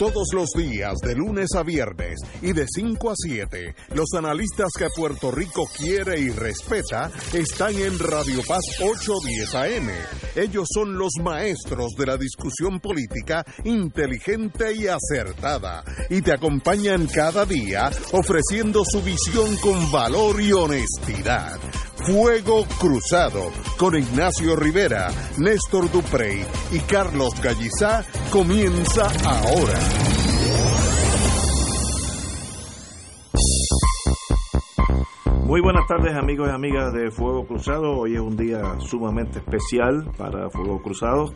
Todos los días, de lunes a viernes y de 5 a 7, los analistas que Puerto Rico quiere y respeta están en Radio Paz 810 AM. Ellos son los maestros de la discusión política inteligente y acertada y te acompañan cada día ofreciendo su visión con valor y honestidad. Fuego Cruzado con Ignacio Rivera, Néstor Duprey y Carlos Gallizá comienza ahora. Muy buenas tardes amigos y amigas de Fuego Cruzado. Hoy es un día sumamente especial para Fuego Cruzado.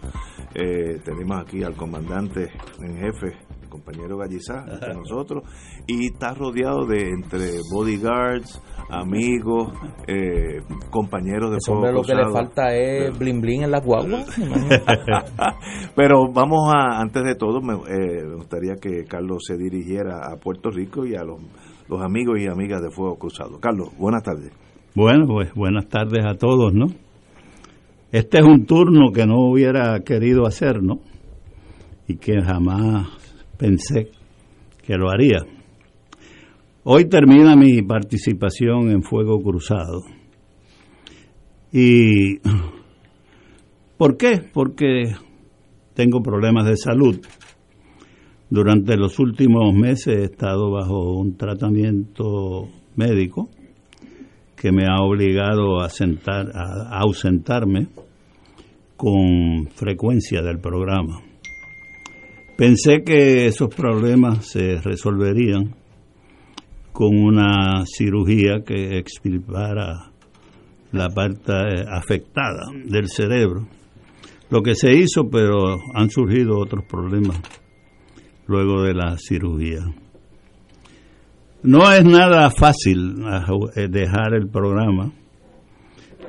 Eh, tenemos aquí al comandante en jefe, compañero Gallizá, entre nosotros, y está rodeado de entre bodyguards, amigos, eh, compañeros de hombre lo que Cruzado. le falta es blin blin en la guagua. Pero vamos a, antes de todo, me, eh, me gustaría que Carlos se dirigiera a Puerto Rico y a los, los amigos y amigas de Fuego Cruzado. Carlos, buenas tardes. Bueno, pues buenas tardes a todos, ¿no? Este es un turno que no hubiera querido hacer, ¿no? Y que jamás pensé que lo haría. Hoy termina mi participación en Fuego Cruzado. ¿Y por qué? Porque tengo problemas de salud. Durante los últimos meses he estado bajo un tratamiento médico que me ha obligado a, sentar, a ausentarme con frecuencia del programa. Pensé que esos problemas se resolverían con una cirugía que extirpara la parte afectada del cerebro. Lo que se hizo, pero han surgido otros problemas luego de la cirugía. No es nada fácil eh, dejar el programa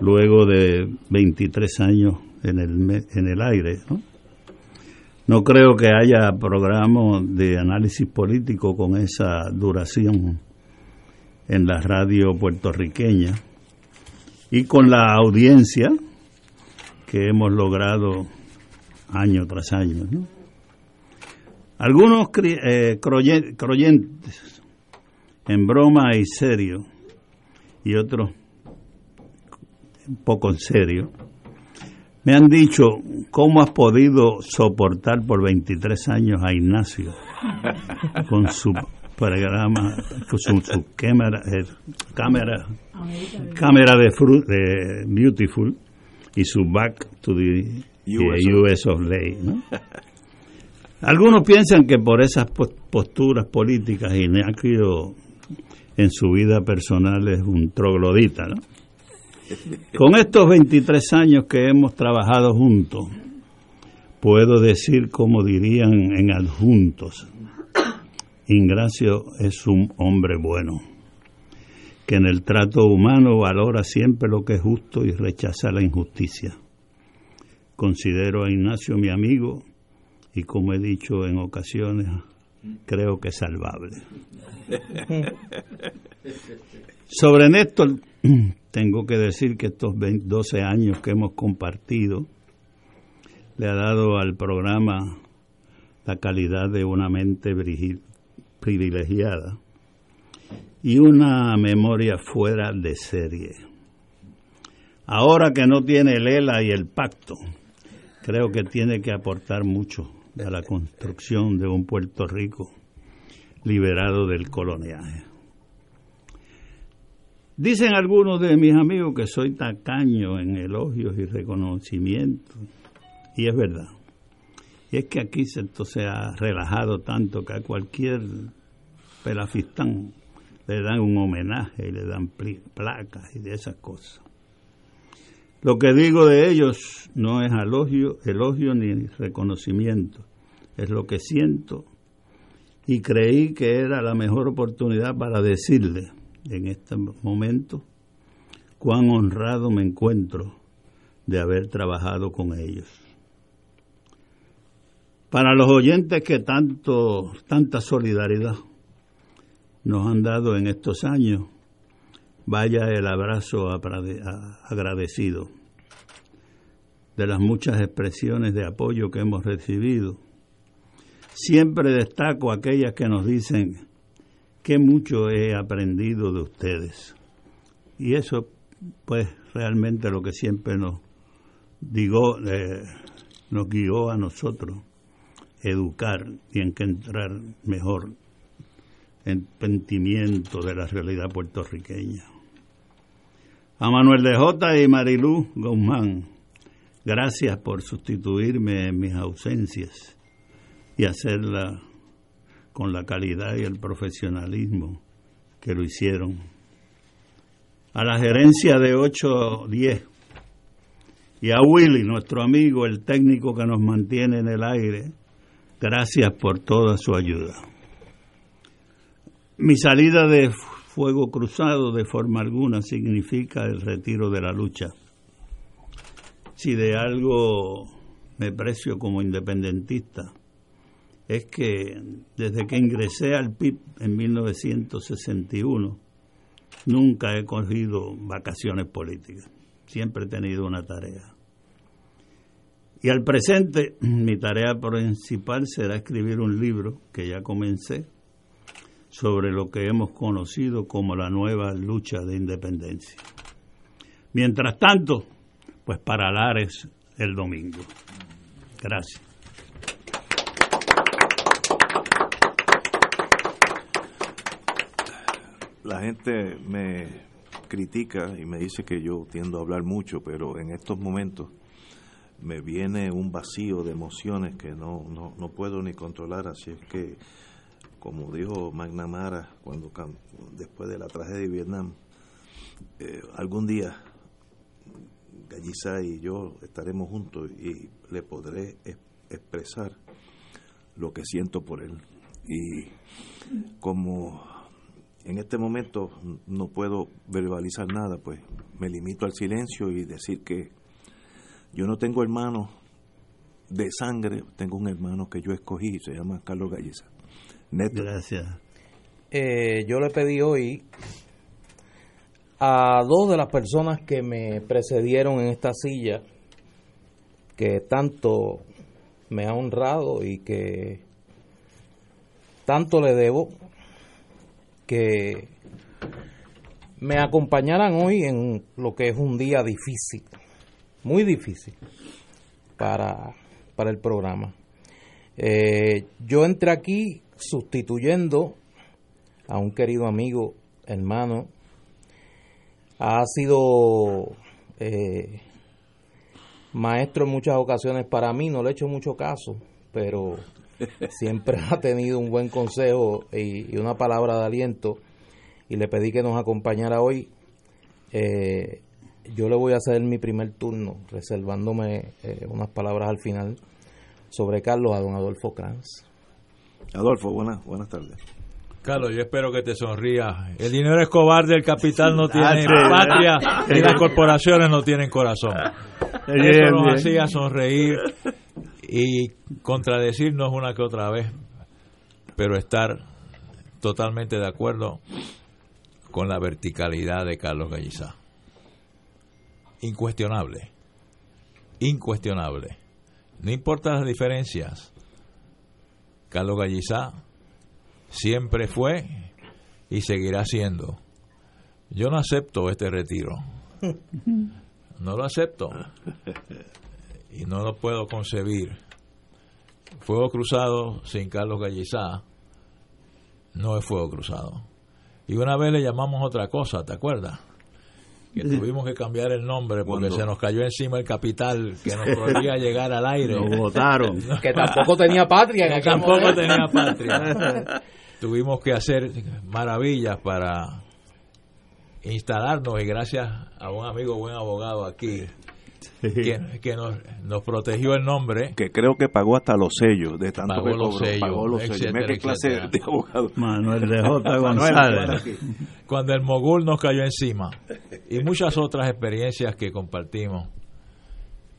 luego de 23 años en el, en el aire. ¿no? No creo que haya programa de análisis político con esa duración en la radio puertorriqueña y con la audiencia que hemos logrado año tras año. ¿no? Algunos eh, creyentes en broma y serio, y otros poco en serio, me han dicho cómo has podido soportar por 23 años a Ignacio con su programa, con su, su cámara, eh, cámara, cámara de, fru- de Beautiful y su Back to the US of Lay. ¿no? Algunos piensan que por esas pos- posturas políticas Ignacio en su vida personal es un troglodita, ¿no? Con estos 23 años que hemos trabajado juntos, puedo decir, como dirían en adjuntos, Ingracio es un hombre bueno, que en el trato humano valora siempre lo que es justo y rechaza la injusticia. Considero a Ignacio mi amigo y como he dicho en ocasiones, creo que es salvable. Sobre Néstor, tengo que decir que estos 20 12 años que hemos compartido le ha dado al programa la calidad de una mente privilegiada y una memoria fuera de serie. Ahora que no tiene el ELA y el pacto, creo que tiene que aportar mucho a la construcción de un Puerto Rico liberado del coloniaje. Dicen algunos de mis amigos que soy tacaño en elogios y reconocimientos, y es verdad. Y es que aquí se, esto se ha relajado tanto que a cualquier pelafistán le dan un homenaje y le dan placas y de esas cosas. Lo que digo de ellos no es elogio, elogio ni reconocimiento, es lo que siento y creí que era la mejor oportunidad para decirle en este momento cuán honrado me encuentro de haber trabajado con ellos. Para los oyentes que tanto, tanta solidaridad nos han dado en estos años, vaya el abrazo agradecido de las muchas expresiones de apoyo que hemos recibido. siempre destaco aquellas que nos dicen que mucho he aprendido de ustedes. Y eso, pues, realmente lo que siempre nos digo, eh, nos guió a nosotros, educar y entrar mejor entendimiento de la realidad puertorriqueña. A Manuel de J. y Marilú Guzmán, gracias por sustituirme en mis ausencias y hacerla con la calidad y el profesionalismo que lo hicieron. A la gerencia de 810 y a Willy, nuestro amigo, el técnico que nos mantiene en el aire, gracias por toda su ayuda. Mi salida de fuego cruzado de forma alguna significa el retiro de la lucha. Si de algo me precio como independentista, es que desde que ingresé al PIB en 1961, nunca he cogido vacaciones políticas. Siempre he tenido una tarea. Y al presente, mi tarea principal será escribir un libro que ya comencé sobre lo que hemos conocido como la nueva lucha de independencia. Mientras tanto, pues para Lares el domingo. Gracias. La gente me critica y me dice que yo tiendo a hablar mucho, pero en estos momentos me viene un vacío de emociones que no, no, no puedo ni controlar, así es que como dijo McNamara cuando después de la tragedia de Vietnam, eh, algún día Gallizá y yo estaremos juntos y le podré expresar lo que siento por él. Y como en este momento no puedo verbalizar nada, pues me limito al silencio y decir que yo no tengo hermanos de sangre, tengo un hermano que yo escogí, se llama Carlos Galleza. Gracias. Eh, yo le pedí hoy a dos de las personas que me precedieron en esta silla, que tanto me ha honrado y que tanto le debo, que me acompañaran hoy en lo que es un día difícil, muy difícil para, para el programa. Eh, yo entré aquí sustituyendo a un querido amigo, hermano, ha sido eh, maestro en muchas ocasiones para mí, no le he hecho mucho caso, pero siempre ha tenido un buen consejo y, una palabra de aliento y le pedí que nos acompañara hoy. Eh, yo le voy a hacer mi primer turno, reservándome eh, unas palabras al final sobre Carlos a don Adolfo Kranz. Adolfo, buenas, buenas tardes. Carlos, yo espero que te sonría. El dinero escobar del capital no tiene patria y las corporaciones no tienen corazón. Eso nos hacía sonreír y contradecirnos una que otra vez, pero estar totalmente de acuerdo con la verticalidad de Carlos Gallizá. Incuestionable, incuestionable. No importa las diferencias, Carlos Gallizá siempre fue y seguirá siendo. Yo no acepto este retiro. No lo acepto. Y no lo puedo concebir. Fuego cruzado sin Carlos Gallizá no es fuego cruzado. Y una vez le llamamos otra cosa, ¿te acuerdas? que tuvimos que cambiar el nombre porque se nos cayó encima el capital que nos podía llegar al aire. Lo votaron. que tampoco tenía patria. que tampoco tenía patria. tuvimos que hacer maravillas para instalarnos y gracias a un amigo buen abogado aquí que, nos, nos, protegió el nombre. Que creo que pagó hasta los sellos de tanto pagó los sellos, pagó los sellos. clase de abogado? Manuel de J. González. Cuando el mogul nos cayó encima. Y muchas otras experiencias que compartimos.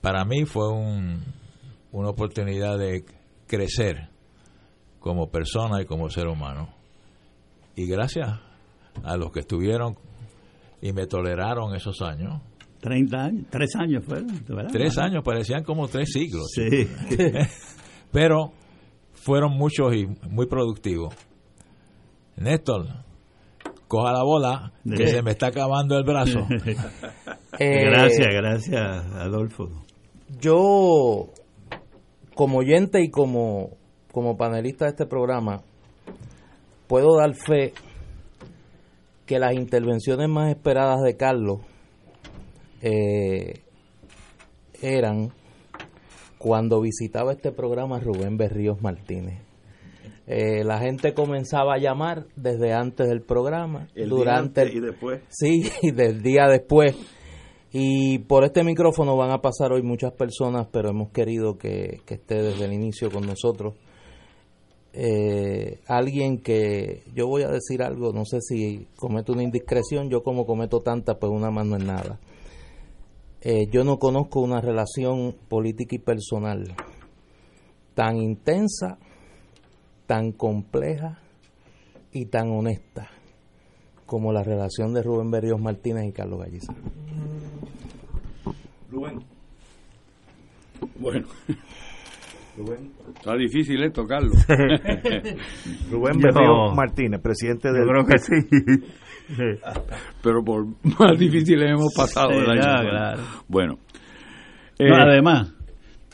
Para mí fue un, una oportunidad de crecer como persona y como ser humano. Y gracias a los que estuvieron y me toleraron esos años, 30 años, tres años fueron, Tres años, parecían como tres siglos. Sí. Pero fueron muchos y muy productivos. Néstor, coja la bola, que se me está acabando el brazo. Eh, gracias, gracias, Adolfo. Yo, como oyente y como, como panelista de este programa, puedo dar fe que las intervenciones más esperadas de Carlos eh, eran cuando visitaba este programa Rubén Berríos Martínez. Eh, la gente comenzaba a llamar desde antes del programa, durante y después. Sí, y del día después. Y por este micrófono van a pasar hoy muchas personas, pero hemos querido que, esté desde el inicio con nosotros. Eh, alguien que yo voy a decir algo, no sé si cometo una indiscreción, yo como cometo tanta, pues una mano en nada. Eh, yo no conozco una relación política y personal tan intensa, tan compleja y tan honesta como la relación de Rubén Berríos Martínez y Carlos Galliza. Rubén. Bueno. Rubén. Está difícil esto, Carlos. Rubén Berríos Martínez, presidente del... Yo creo que sí. Pero por más difíciles hemos pasado Bueno. Eh, además,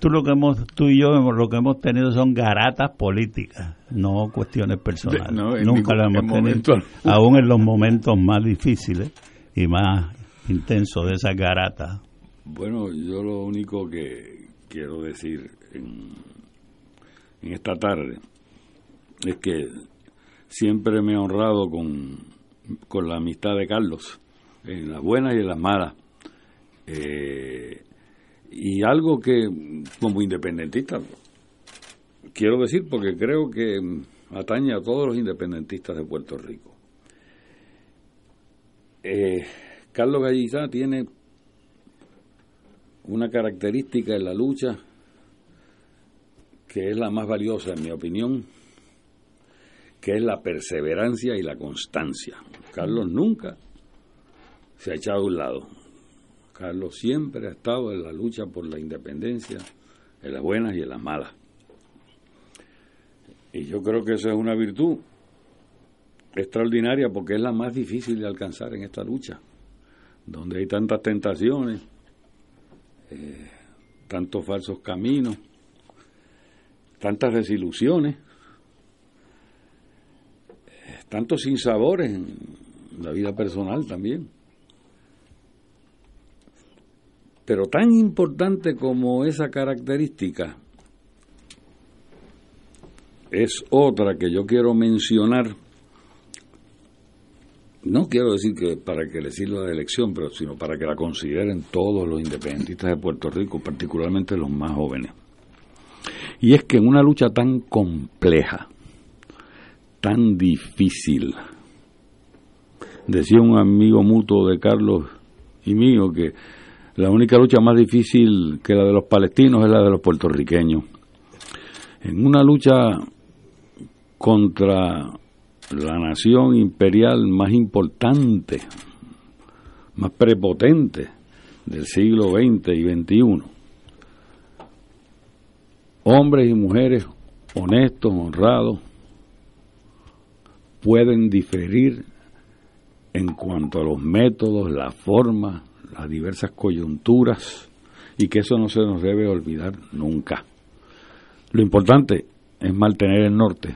tú lo que hemos, tú y yo lo que hemos tenido son garatas políticas, no cuestiones personales. Nunca las hemos tenido, aún en los momentos más difíciles y más intensos de esas garatas. Bueno, yo lo único que quiero decir en, esta tarde es que siempre me he honrado con con la amistad de Carlos, en las buenas y en las malas. Eh, y algo que como independentista quiero decir porque creo que atañe a todos los independentistas de Puerto Rico. Eh, Carlos Gallizá tiene una característica en la lucha que es la más valiosa en mi opinión, que es la perseverancia y la constancia. Carlos nunca se ha echado a un lado. Carlos siempre ha estado en la lucha por la independencia, en las buenas y en las malas. Y yo creo que eso es una virtud extraordinaria porque es la más difícil de alcanzar en esta lucha, donde hay tantas tentaciones, eh, tantos falsos caminos, tantas desilusiones tantos sinsabores en la vida personal también. Pero tan importante como esa característica es otra que yo quiero mencionar. No quiero decir que para que le sirva de elección, pero sino para que la consideren todos los independentistas de Puerto Rico, particularmente los más jóvenes. Y es que en una lucha tan compleja, tan difícil. Decía un amigo mutuo de Carlos y mío que la única lucha más difícil que la de los palestinos es la de los puertorriqueños. En una lucha contra la nación imperial más importante, más prepotente del siglo XX y XXI, hombres y mujeres honestos, honrados, pueden diferir en cuanto a los métodos, la forma, las diversas coyunturas, y que eso no se nos debe olvidar nunca. Lo importante es mantener el norte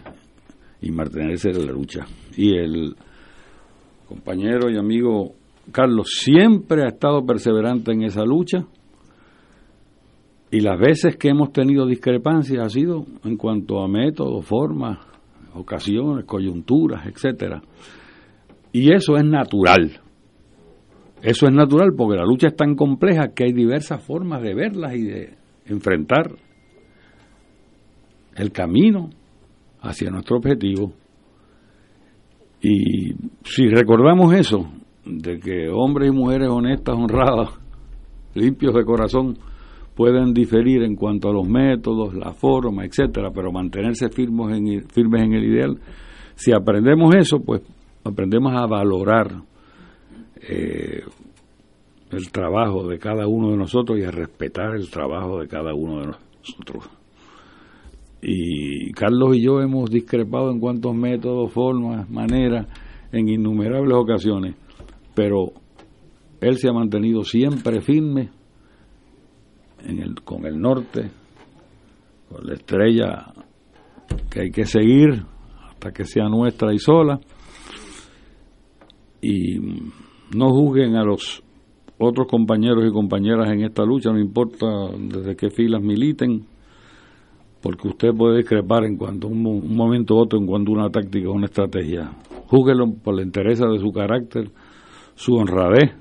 y mantenerse en la lucha. Y el compañero y amigo Carlos siempre ha estado perseverante en esa lucha y las veces que hemos tenido discrepancias ha sido en cuanto a método, forma, ocasiones, coyunturas, etcétera. Y eso es natural. Eso es natural porque la lucha es tan compleja que hay diversas formas de verlas y de enfrentar el camino hacia nuestro objetivo. Y si recordamos eso, de que hombres y mujeres honestas, honradas, limpios de corazón, pueden diferir en cuanto a los métodos, la forma, etcétera, pero mantenerse firmes en, firmes en el ideal. Si aprendemos eso, pues aprendemos a valorar eh, el trabajo de cada uno de nosotros y a respetar el trabajo de cada uno de nosotros. Y Carlos y yo hemos discrepado en cuantos métodos, formas, maneras, en innumerables ocasiones, pero él se ha mantenido siempre firme en el, con el norte, con la estrella que hay que seguir hasta que sea nuestra y sola. Y no juzguen a los otros compañeros y compañeras en esta lucha, no importa desde qué filas militen, porque usted puede discrepar en cuanto a un, momento u otro, en cuanto a una táctica o una estrategia. Júguelo por la interés de su carácter, su honradez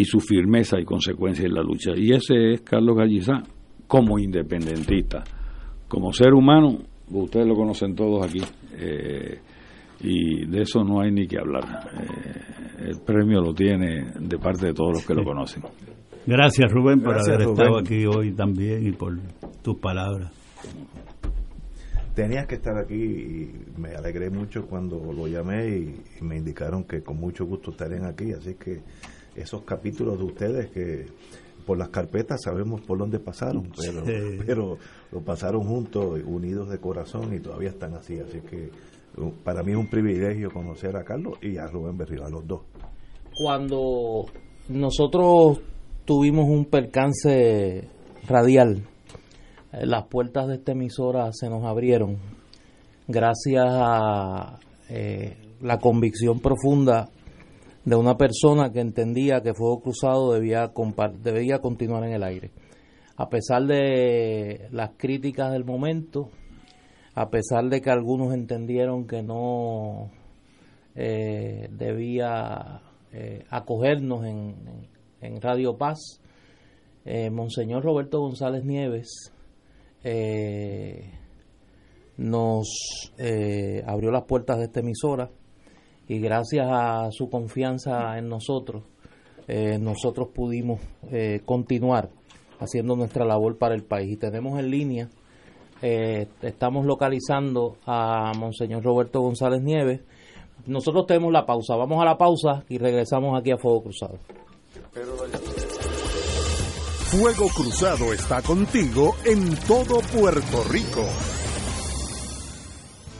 y su firmeza y consecuencia en la lucha. Y ese es Carlos Gallizá como independentista. Como ser humano, ustedes lo conocen todos aquí. Eh, y de eso no hay ni que hablar. Eh, el premio lo tiene de parte de todos los que lo conocen. Gracias Rubén por haber estado aquí hoy también y por tus palabras. Tenías que estar aquí y me alegré mucho cuando lo llamé y, me indicaron que con mucho gusto estarían aquí, así que esos capítulos de ustedes que por las carpetas sabemos por dónde pasaron, pero, pero lo pasaron juntos, unidos de corazón y todavía están así, así que para mí es un privilegio conocer a Carlos y a Rubén Berrío, a los dos. Cuando nosotros tuvimos un percance radial, eh, las puertas de esta emisora se nos abrieron gracias a eh, la convicción profunda de una persona que entendía que Fuego Cruzado debía, debía continuar en el aire. A pesar de las críticas del momento, a pesar de que algunos entendieron que no eh, debía eh, acogernos en, en, Radio Paz, eh, Monseñor Roberto González Nieves nos abrió las puertas de esta emisora y gracias a su confianza en nosotros, nosotros pudimos continuar haciendo nuestra labor para el país. Y tenemos en línea eh, estamos localizando a Monseñor Roberto González Nieves. Nosotros tenemos la pausa. Vamos a la pausa y regresamos aquí a Fuego Cruzado. Fuego Cruzado está contigo en todo Puerto Rico.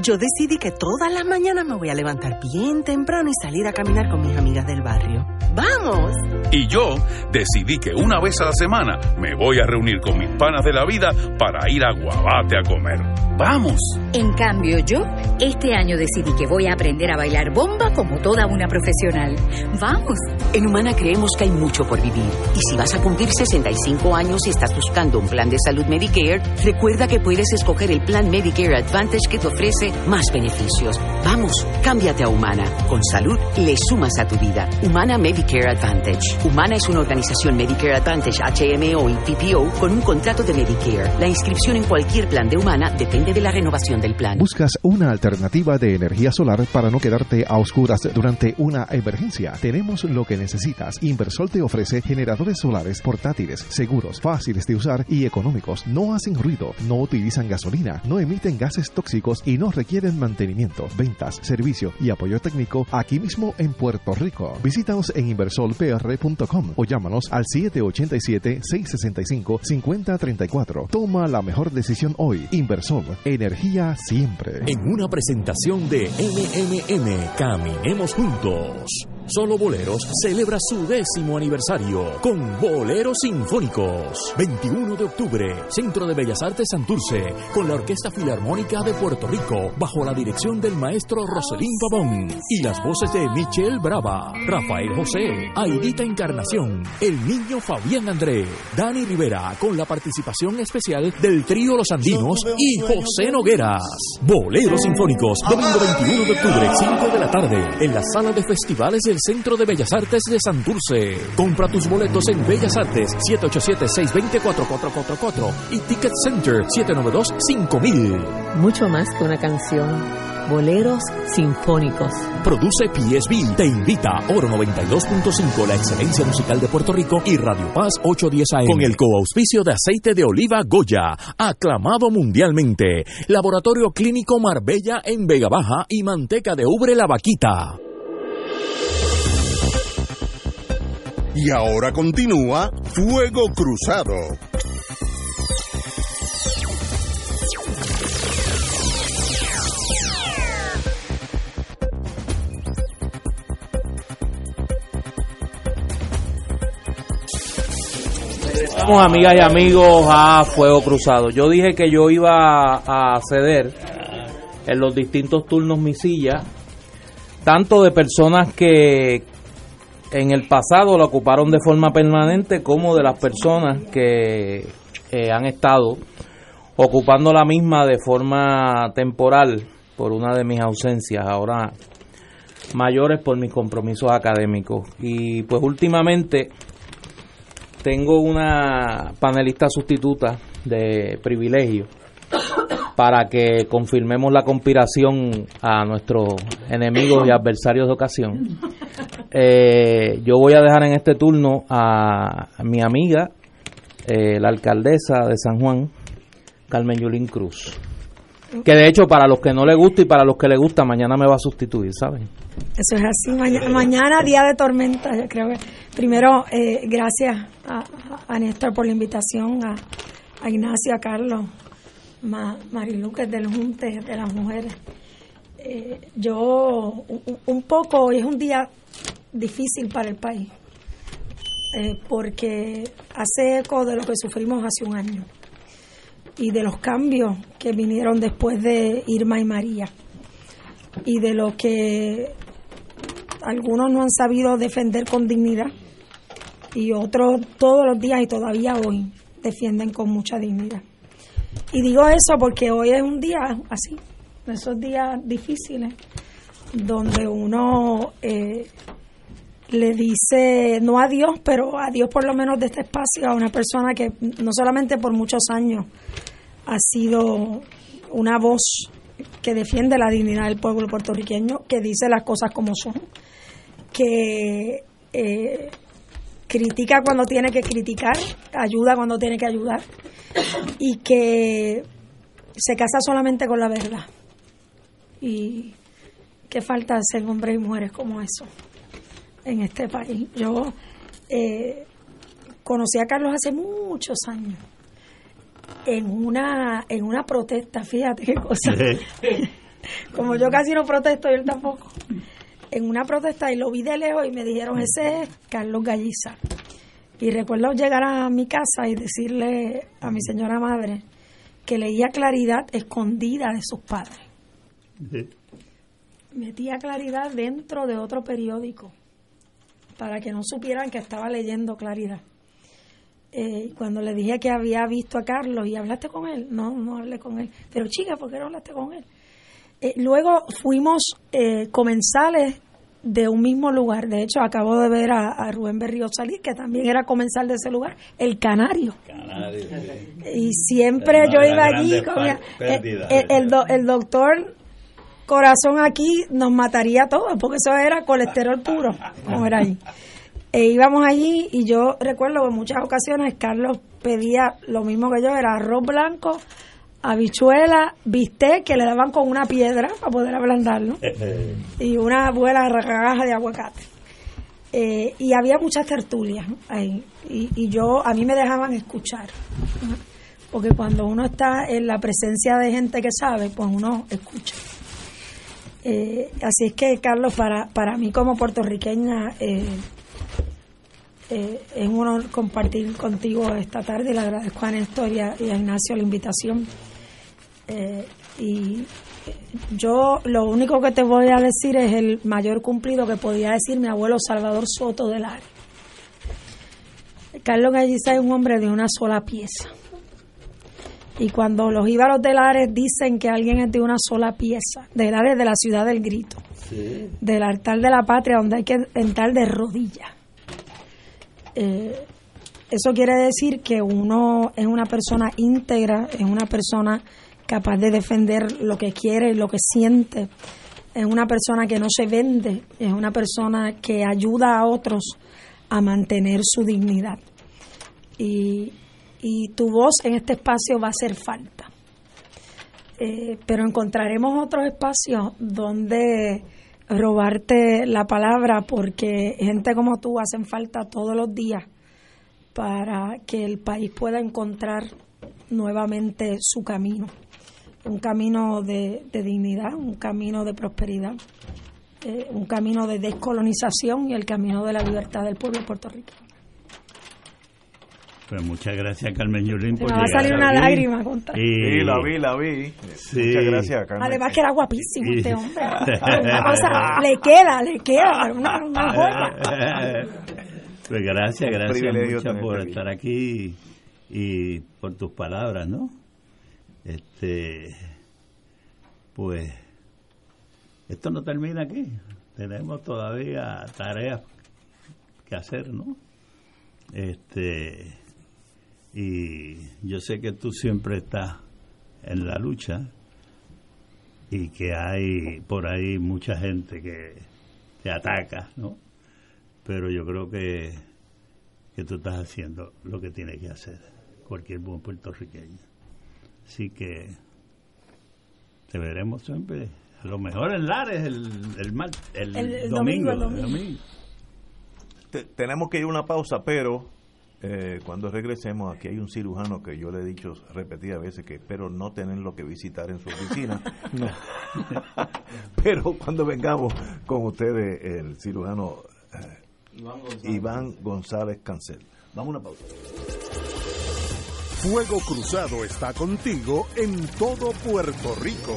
Yo decidí que todas las mañanas me voy a levantar bien temprano y salir a caminar con mis amigas del barrio. ¡Vamos! Y yo decidí que una vez a la semana me voy a reunir con mis panas de la vida para ir a Guabate a comer. ¡Vamos! En cambio, yo este año decidí que voy a aprender a bailar bomba como toda una profesional. ¡Vamos! En Humana creemos que hay mucho por vivir. Y si vas a cumplir 65 años y estás buscando un plan de salud Medicare, recuerda que puedes escoger el plan Medicare Advantage que te ofrece más beneficios. Vamos, cámbiate a Humana. Con salud le sumas a tu vida. Humana Medicare Advantage. Humana es una organización Medicare Advantage HMO y PPO con un contrato de Medicare. La inscripción en cualquier plan de Humana depende de la renovación del plan. ¿Buscas una alternativa de energía solar para no quedarte a oscuras durante una emergencia? Tenemos lo que necesitas. Inversol te ofrece generadores solares portátiles, seguros, fáciles de usar y económicos. No hacen ruido, no utilizan gasolina, no emiten gases tóxicos y no requieren mantenimiento, ventas, servicio y apoyo técnico aquí mismo en Puerto Rico. Visítanos en inversolpr.com o llámanos al 787-665-5034. Toma la mejor decisión hoy. Inversol, energía siempre. En una presentación de MMM, caminemos juntos. Solo Boleros celebra su décimo aniversario con Boleros Sinfónicos. 21 de octubre, Centro de Bellas Artes Santurce, con la Orquesta Filarmónica de Puerto Rico, bajo la dirección del maestro Roselín Pavón y las voces de Michelle Brava, Rafael José, Aidita Encarnación, el niño Fabián André, Dani Rivera, con la participación especial del trío Los Andinos y José Nogueras. Boleros Sinfónicos, domingo 21 de octubre, 5 de la tarde, en la sala de festivales del Centro de Bellas Artes de Santurce. Compra tus boletos en Bellas Artes 787-620-4444 y Ticket Center 792-5000. Mucho más que una canción. Boleros sinfónicos. Produce PSB. Te invita Oro 92.5, la excelencia musical de Puerto Rico y Radio Paz 810 AM. Con el coauspicio de aceite de oliva Goya, aclamado mundialmente. Laboratorio Clínico Marbella en Vega Baja y manteca de ubre La Vaquita. Y ahora continúa Fuego Cruzado. Estamos amigas y amigos a Fuego Cruzado. Yo dije que yo iba a ceder en los distintos turnos mi silla, tanto de personas que en el pasado la ocuparon de forma permanente como de las personas que eh, han estado ocupando la misma de forma temporal por una de mis ausencias, ahora mayores por mis compromisos académicos. Y pues últimamente tengo una panelista sustituta de privilegio para que confirmemos la conspiración a nuestros enemigos y adversarios de ocasión. Eh, yo voy a dejar en este turno a, mi amiga, eh, la alcaldesa de San Juan, Carmen Yulín Cruz. Que de hecho, para los que no le gusta y para los que le gusta, mañana me va a sustituir, ¿saben? Eso es así. Mañana, día de tormenta, yo creo que. Primero, eh, gracias a, a, Néstor por la invitación, a, a Ignacio, a Carlos, Ma, Marilu, que es del Junte de las Mujeres. Eh, yo, un, poco, hoy es un día difícil para el país, eh, porque hace eco de lo que sufrimos hace un año y de los cambios que vinieron después de Irma y María y de lo que algunos no han sabido defender con dignidad y otros todos los días y todavía hoy defienden con mucha dignidad. Y digo eso porque hoy es un día así, esos días difíciles, donde uno eh, le dice no a Dios, pero a Dios por lo menos de este espacio, a una persona que no solamente por muchos años ha sido una voz que defiende la dignidad del pueblo puertorriqueño, que dice las cosas como son, que eh, critica cuando tiene que criticar, ayuda cuando tiene que ayudar y que se casa solamente con la verdad. Y qué falta ser hombres y mujeres como eso en este país. Yo eh, conocí a Carlos hace muchos años en una en una protesta, fíjate qué cosa. Como yo casi no protesto, y él tampoco. En una protesta y lo vi de lejos y me dijeron, ese es Carlos Galliza. Y recuerdo llegar a mi casa y decirle a mi señora madre que leía claridad escondida de sus padres. Metía claridad dentro de otro periódico para que no supieran que estaba leyendo claridad. Eh, cuando le dije que había visto a Carlos y hablaste con él, no, no hablé con él. Pero chica, ¿por qué no hablaste con él? Eh, luego fuimos eh, comensales de un mismo lugar. De hecho, acabo de ver a, Rubén Berrío salir, que también era comensal de ese lugar, el Canario. Y siempre yo iba allí. Con el, el, doctor Corazón aquí nos mataría a todos, porque eso era colesterol puro, como era ahí. E íbamos allí y yo recuerdo que en muchas ocasiones Carlos pedía lo mismo que yo, era arroz blanco, habichuela, bistec que le daban con una piedra para poder ablandarlo y una buena ragaja de aguacate. Eh, y había muchas tertulias ahí y, y, yo a mí me dejaban escuchar porque cuando uno está en la presencia de gente que sabe pues uno escucha eh, así es que Carlos para para mí como puertorriqueña eh, eh, es un honor compartir contigo esta tarde. Le agradezco a Néstor y a, Ignacio la invitación. Eh, y yo lo único que te voy a decir es el mayor cumplido que podía decir mi abuelo Salvador Soto del Lares. Carlos Galliza es un hombre de una sola pieza. Y cuando los íbaros de Lares dicen que alguien es de una sola pieza, de Lares de la ciudad del grito, del altar de la patria donde hay que entrar de rodillas. Eh, eso quiere decir que uno es una persona íntegra, es una persona capaz de defender lo que quiere, lo que siente, es una persona que no se vende, es una persona que ayuda a otros a mantener su dignidad. Y, y tu voz en este espacio va a hacer falta. Eh, pero encontraremos otros espacios donde robarte la palabra porque gente como tú hacen falta todos los días para que el país pueda encontrar nuevamente su camino, un camino de, dignidad, un camino de prosperidad, eh, un camino de descolonización y el camino de la libertad del pueblo de Puerto Rico. Pues muchas gracias, Carmen Yulín. por va a salir una lágrima contra. Sí, la vi, la vi. Muchas gracias, Carmen. Además que era guapísimo este hombre. o sea, le queda, le queda una, una joya. Pues gracias, gracias por estar aquí y por tus palabras, ¿no? Este, pues, esto no termina aquí. Tenemos todavía tareas que hacer, ¿no? Este, y yo sé que tú siempre estás en la lucha y que hay por ahí mucha gente que te ataca, ¿no? Pero yo creo que, que tú estás haciendo lo que tiene que hacer cualquier buen puertorriqueño. Así que te veremos siempre. A lo mejor en Lares el, el, el, domingo. tenemos que ir a una pausa, pero eh, cuando regresemos, aquí hay un cirujano que yo le he dicho repetidas veces que espero no tenerlo que visitar en su oficina. Pero cuando vengamos con ustedes, el cirujano eh, Iván, González. Cancel. Vamos a una pausa. Fuego Cruzado está contigo en todo Puerto Rico.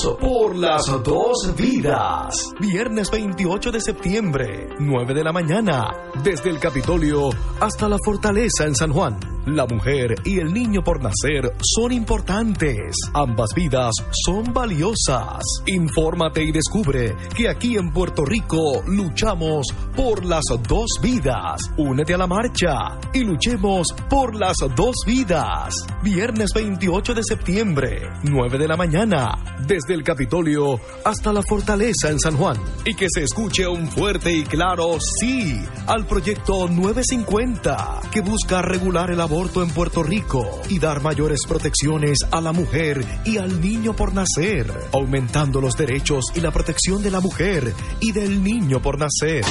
por las dos vidas. Viernes 28 de septiembre, 9 de la mañana, desde el Capitolio hasta la Fortaleza en San Juan. La mujer y el niño por nacer son importantes. Ambas vidas son valiosas. Infórmate y descubre que aquí en Puerto Rico luchamos por las dos vidas. Únete a la marcha y luchemos por las dos vidas. Viernes 28 de septiembre, 9 de la mañana, desde el Capitolio hasta la fortaleza en San Juan. Y que se escuche un fuerte y claro sí al proyecto 950 que busca regular el aborto en Puerto Rico y dar mayores protecciones a la mujer y al niño por nacer, aumentando los derechos y la protección de la mujer y del niño por nacer.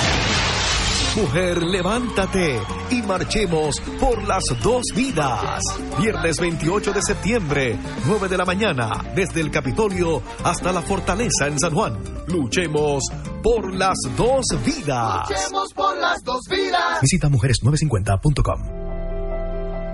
Mujer, levántate y marchemos por las dos vidas. Viernes 28 de septiembre, 9 de la mañana, desde el Capitolio hasta la Fortaleza en San Juan. Luchemos por las dos vidas. Luchemos por las dos vidas. Visita mujeres950.com.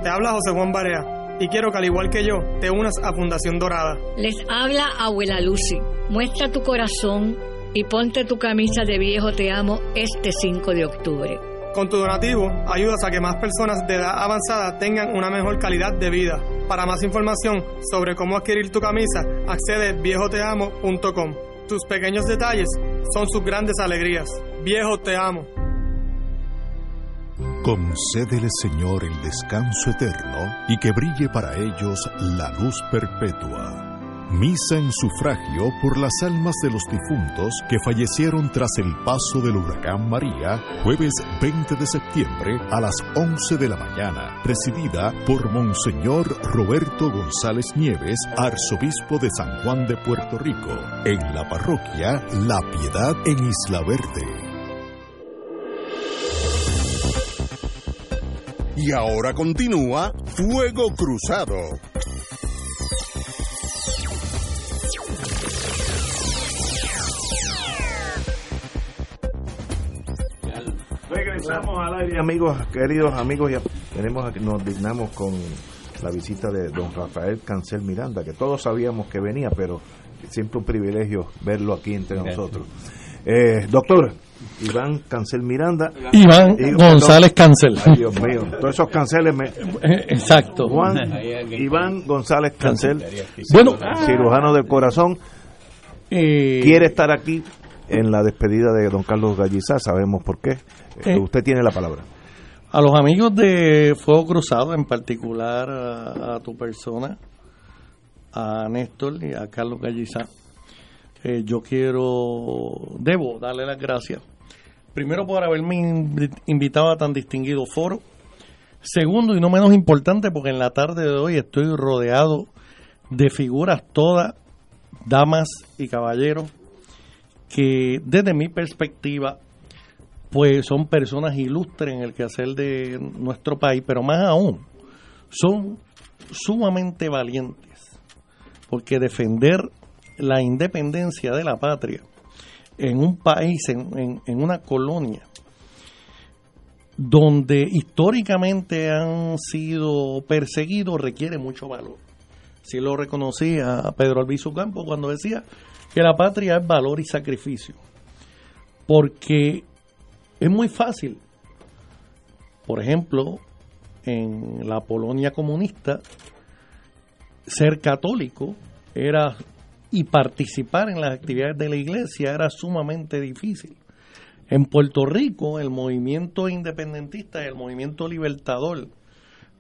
Te habla José Juan Barea y quiero que al igual que yo te unas a Fundación Dorada. Les habla Abuela Lucy. Muestra tu corazón y ponte tu camisa de viejo te amo este 5 de octubre. Con tu donativo ayudas a que más personas de edad avanzada tengan una mejor calidad de vida. Para más información sobre cómo adquirir tu camisa, accede a viejoteamo.com. Tus pequeños detalles son sus grandes alegrías. Viejo te amo. Concédele, Señor, el descanso eterno y que brille para ellos la luz perpetua Misa en sufragio por las almas de los difuntos que fallecieron tras el paso del huracán María, jueves 20 de septiembre a las 11 de la mañana, presidida por Monseñor Roberto González Nieves, arzobispo de San Juan de Puerto Rico, en la parroquia La Piedad en Isla Verde. Y ahora continúa Fuego Cruzado. Regresamos al aire, amigos, queridos amigos. Y tenemos, nos dignamos con la visita de don Rafael Cancel Miranda, que todos sabíamos que venía, pero siempre un privilegio verlo aquí entre nosotros. Eh, doctor, Iván Cancel Miranda. Iván Y- González Cancel. Ay, Dios mío, todos esos canceles me... Exacto. Juan Iván González Cancel, Bueno. cirujano del corazón, Eh, quiere estar aquí en la despedida de don Carlos Gallizá, sabemos por qué. Eh, Eh. Usted tiene la palabra. A los amigos de Fuego Cruzado, en particular a, a tu persona, a Néstor y a Carlos Gallizá, eh, yo quiero, debo darle las gracias. Primero por haberme invi- invitado a tan distinguido foro. Segundo y no menos importante porque en la tarde de hoy estoy rodeado de figuras todas, damas y caballeros, que desde mi perspectiva pues son personas ilustres en el quehacer de nuestro país, pero más aún, son sumamente valientes, porque defender la independencia de la patria en un país, en, en- una colonia, donde históricamente han sido perseguidos, requiere mucho valor. Si lo reconocía Pedro Albizu Campos cuando decía que la patria es valor y sacrificio. Porque es muy fácil. Por ejemplo, en la Polonia comunista, ser católico era y participar en las actividades de la iglesia era sumamente difícil. En Puerto Rico, el movimiento independentista y el movimiento libertador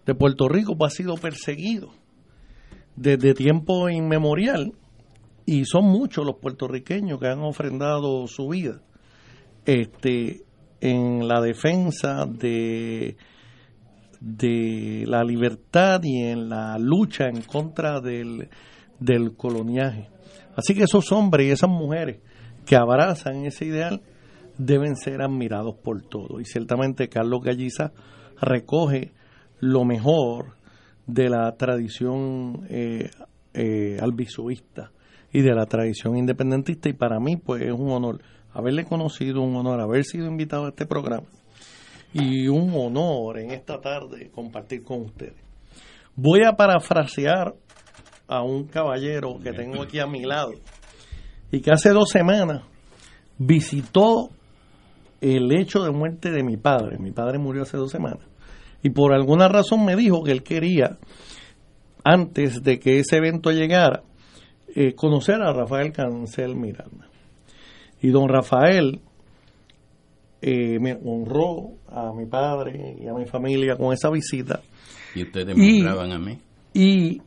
de Puerto Rico pues, ha sido perseguido desde tiempo inmemorial y son muchos los puertorriqueños que han ofrendado su vida este en la defensa de de la libertad y en la lucha en contra del, del coloniaje. Así que esos hombres y esas mujeres que abrazan ese ideal deben ser admirados por todos. Y ciertamente Carlos Galliza recoge lo mejor de la tradición eh, eh, albizuista y de la tradición independentista y para mí pues es un honor haberle conocido, un honor haber sido invitado a este programa y un honor en esta tarde compartir con ustedes. Voy a parafrasear a un caballero que tengo aquí a mi lado y que hace dos semanas visitó el hecho de muerte de mi padre. Mi padre murió hace dos semanas y por alguna razón me dijo que él quería, antes de que ese evento llegara, eh, conocer a Rafael Cancel Miranda. Y don Rafael eh, me honró a mi padre y a mi familia con esa visita. Y ustedes me hablaban a mí. Y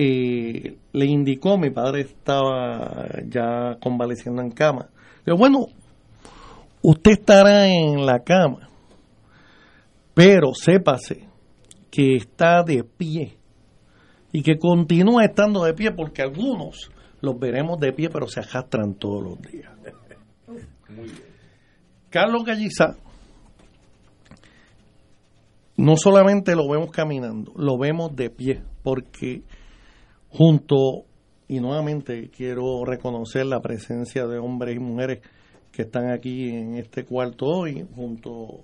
eh, le indicó, mi padre estaba ya convaleciendo en cama. Pero bueno, usted estará en la cama, pero sépase que está de pie y que continúa estando de pie porque algunos los veremos de pie, pero se arrastran todos los días. Carlos Galliza, no solamente lo vemos caminando, lo vemos de pie, porque junto, y nuevamente quiero reconocer la presencia de hombres y mujeres que están aquí en este cuarto hoy, junto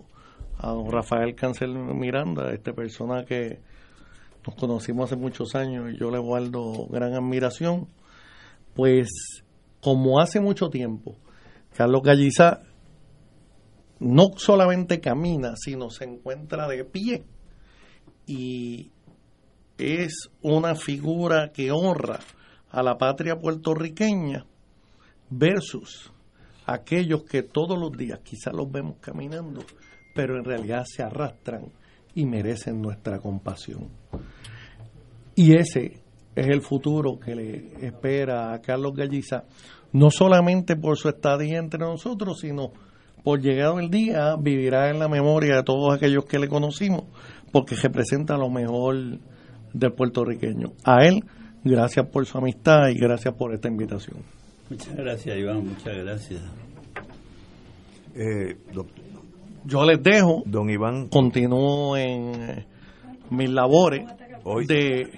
a don Rafael Cancel Miranda, esta persona que nos conocimos hace muchos años y yo le guardo gran admiración, pues como hace mucho tiempo, Carlos Galliza no solamente camina, sino se encuentra de pie y es una figura que honra a la patria puertorriqueña versus aquellos que todos los días quizás los vemos caminando, pero en realidad se arrastran y merecen nuestra compasión. Y ese es el futuro que le espera a Carlos Galliza, no solamente por su estadía entre nosotros, sino por llegado el día vivirá en la memoria de todos aquellos que le conocimos, porque representa lo mejor del puertorriqueño. A él, gracias por su amistad y gracias por esta invitación. Muchas gracias, Iván, muchas gracias. Eh, doc- Yo les dejo, don Iván, continúo en eh, mis labores de,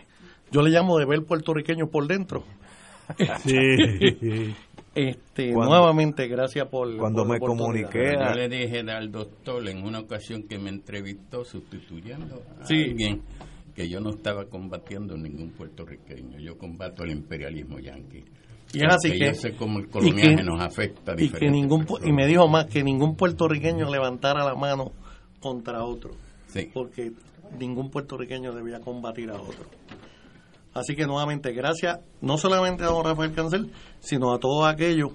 yo le llamo de ver puertorriqueños por dentro. Sí. Este, Cuando- nuevamente, gracias por. cuando por me comuniqué Yo le dije al doctor en una ocasión que me entrevistó sustituyendo a Sí. alguien que yo no estaba combatiendo ningún puertorriqueño, yo combato el imperialismo yanqui. Y es así que. yo sé cómo el y coloniaje que- nos afecta. y, que ningún, y me dijo más que ningún puertorriqueño levantara la mano contra otro. Sí. Porque ningún puertorriqueño debía combatir a otro. Así que nuevamente, gracias no solamente a don Rafael Cancel, sino a todos aquellos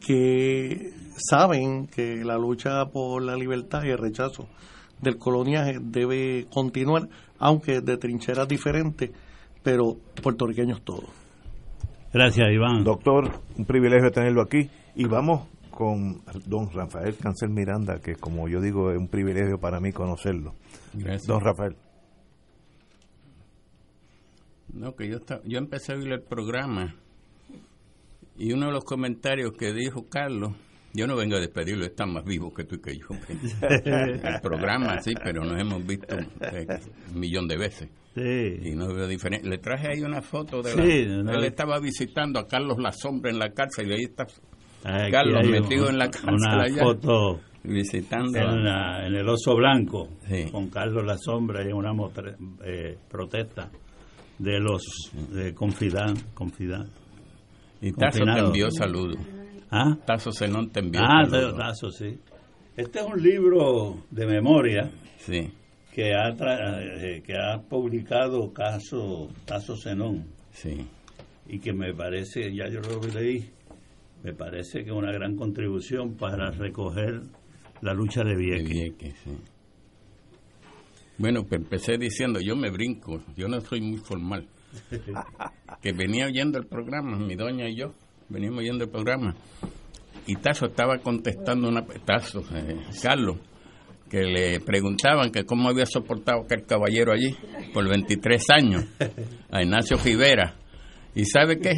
que saben que la lucha por la libertad y el rechazo del coloniaje debe continuar, aunque de trincheras diferentes, pero puertorriqueños todos. Gracias, Iván. Doctor, un privilegio tenerlo aquí. Y vamos con don Rafael Cancel Miranda, que como yo digo, es un privilegio para mí conocerlo. Gracias. Don Rafael. No, que yo, esta- yo empecé a oír el programa y uno de los comentarios que dijo Carlos, yo no vengo a despedirlo, está más vivo que tú y que yo. el programa, sí, pero nos hemos visto eh, un millón de veces. Sí. Y no veo diferencia. Le traje ahí una foto de Sí, la... una Él estaba visitando a Carlos La Sombra en la cárcel y ahí está Aquí Carlos metido un- en la cárcel una allá. foto Visitando. en, el oso blanco Sí. con Carlos La Sombra y una eh, protesta de los de Confidán. Y Tazo te envió saludos. ¿Ah? Tazo Zenón te envió Ah. Tazo, sí. Este es un libro de memoria Sí. que ha, tra- eh, que ha publicado Caso, Tazo Zenón. Sí. Y que me parece, ya yo lo leí, me parece que es una gran contribución para recoger la lucha de Vieques. Vieques, sí. Bueno, pues empecé diciendo, yo me brinco, yo no soy muy formal. que venía oyendo el programa, mi doña y yo, veníamos oyendo el programa. Y Tazo estaba contestando una... Tazo, eh, Carlos, que le preguntaban que cómo había soportado aquel caballero allí por 23 años, a Ignacio Rivera. ¿Y sabe qué?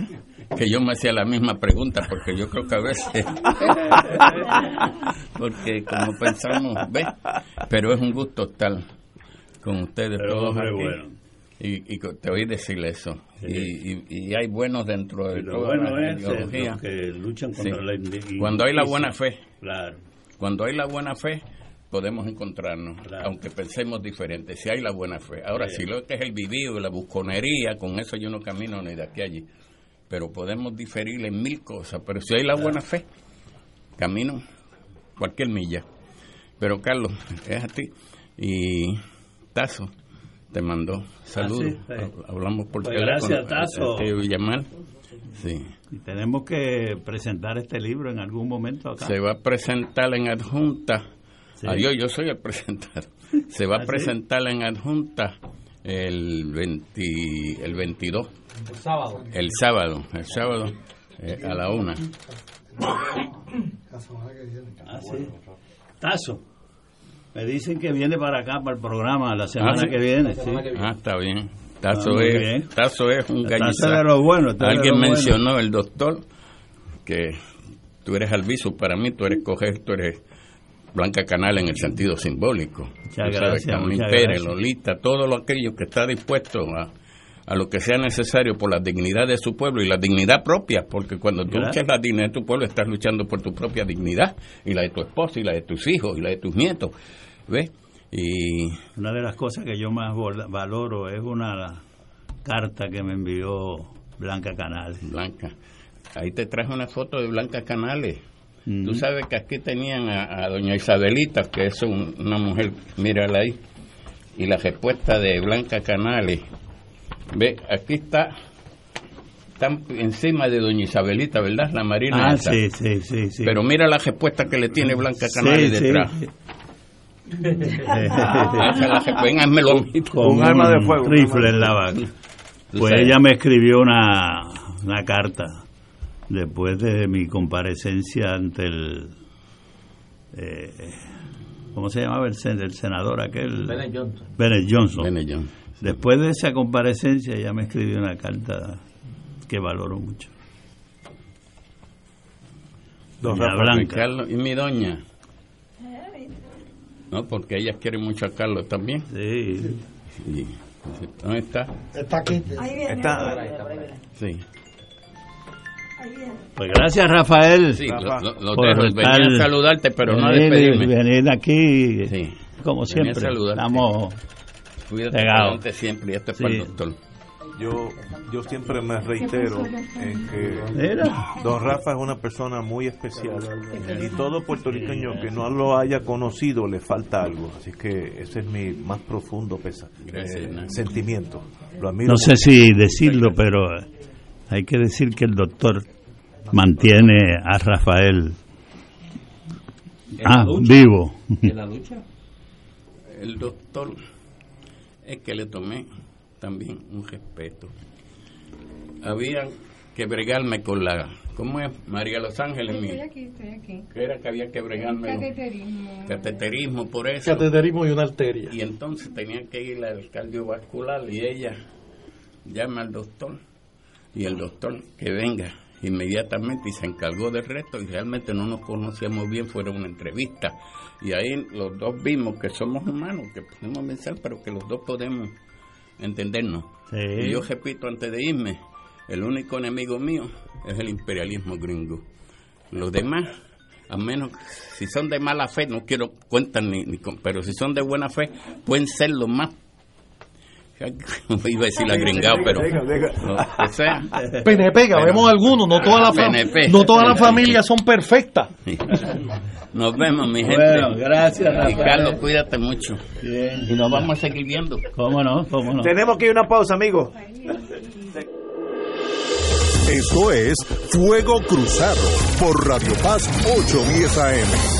Que yo me hacía la misma pregunta, porque yo creo que a veces... porque como pensamos, ¿ves? Pero es un gusto estar con ustedes Pero, todos hombre, aquí. bueno. Y, y te oí decirle eso. Sí. Y, y- y hay buenos dentro de lo toda bueno la es, ideología. que luchan contra Sí. la indi- Cuando hay la buena fe. Claro. Cuando hay la buena fe, podemos encontrarnos, aunque pensemos diferente, si hay la buena fe. Ahora, Sí. si lo que es el vivido y la busconería, con eso yo no camino ni de aquí a allí. Pero podemos diferir en mil cosas. Pero si hay la buena fe, camino cualquier milla. Pero Carlos, es a ti. Y Tazo te mandó saludos. Ah, sí, sí. Hablamos por Pues teléfono. gracias, Tazo. Este Villamar. Sí. Y tenemos que presentar este libro en algún momento acá. Se va a presentar en adjunta. Sí. Adiós, yo soy el presentador. Se va ¿Ah, a sí? presentar en adjunta el, 20, el 22. El sábado. El sábado. El sábado eh, a la una. Ah, sí. Tazo. Me dicen que viene para acá, para el programa, la semana Ah, ¿sí? que viene. sí. Ah, está bien. Tazo, Ah, es, bien. Tazo es un gallizazo. de lo bueno, es de Alguien lo bueno. mencionó, el doctor, que tú eres albizu para mí, tú eres coger, tú eres Blanca Canal en el sentido simbólico. Muchas Tú sabes, gracias, muchas Pérez, gracias. Lolita, todo lo aquello que está dispuesto a, a lo que sea necesario por la dignidad de su pueblo y la dignidad propia, porque cuando tú luchas la dignidad de tu pueblo, estás luchando por tu propia dignidad y la de tu esposa y la de tus hijos y la de tus nietos. ¿Ves? Y Una de las cosas que yo más valoro es una carta que me envió Blanca Canal. Blanca. Ahí te traje una foto de Blanca Canales. Tú sabes que aquí tenían a, a doña Isabelita, que es un- una mujer, mírala ahí, y la respuesta de Blanca Canales. Ve, aquí está, están encima de doña Isabelita, ¿verdad? La Marina Ah, esa. sí, sí, sí, sí. Pero mira la respuesta que le tiene Blanca Canales Sí, sí. detrás. Esa la respuesta. Ven, házmelo a mí. Con un rifle en la vaca. Pues ella me escribió una, una carta después de mi comparecencia ante el. eh, ¿Cómo se llamaba el, el senador aquel? Bennett Johnson. Bennett Johnson. Bennett Johnson. Después de esa comparecencia, ella me escribió una carta que valoro mucho. Doña Rafa, Blanca. Carlos y mi doña. No, porque ellas quieren mucho a Carlos también. Sí. ¿Dónde está? Está aquí. Ahí viene. Está. Sí. Pues gracias, Rafael. Sí, lo, lo- lo por. Venía a saludarte, pero no a despedirme. Venir aquí, Sí. como Venía a siempre. saludarte. Estamos Adelante siempre y este es para el doctor. Yo, yo siempre me reitero en que don Rafa es una persona muy especial y todo puertorriqueño que no lo haya conocido le falta algo. Así que ese es mi más profundo pesa, Gracias, eh, sentimiento. Lo admiro No sé mucho. si decirlo, pero hay que decir que el doctor mantiene a Rafael ah, vivo. lucha? El doctor es que le tomé también un respeto. Había que bregarme con la... ¿Cómo es? María Los Ángeles, mi... Estoy aquí, estoy aquí. que era que había que bregarme con- Cateterismo. cateterismo por eso. Cateterismo y una arteria. Y entonces tenía que ir al cardiovascular y ella llama al doctor y el doctor que venga inmediatamente y se encargó del resto y realmente no nos conocíamos bien, fue una entrevista y ahí los dos vimos que somos humanos, que podemos pensar, pero que los dos podemos entendernos. Sí. Y yo repito antes de irme, el único enemigo mío es el imperialismo gringo. Los demás, a menos, si son de mala fe, no quiero cuentan ni, ni con- pero si son de buena fe, pueden ser los más, iba a decir la gringao, pero Venga, venga. lo que sea. PNP, que vemos algunos, no todas las no todas las familias son perfectas. Nos vemos, mi gente. Bueno, gracias, Y Rafael. Carlos, cuídate mucho. Bien. Y nos vamos a seguir viendo. ¿Cómo no? ¿Cómo no? Tenemos que ir a una pausa, amigos. Esto es Fuego Cruzado por Radio Paz 810 AM.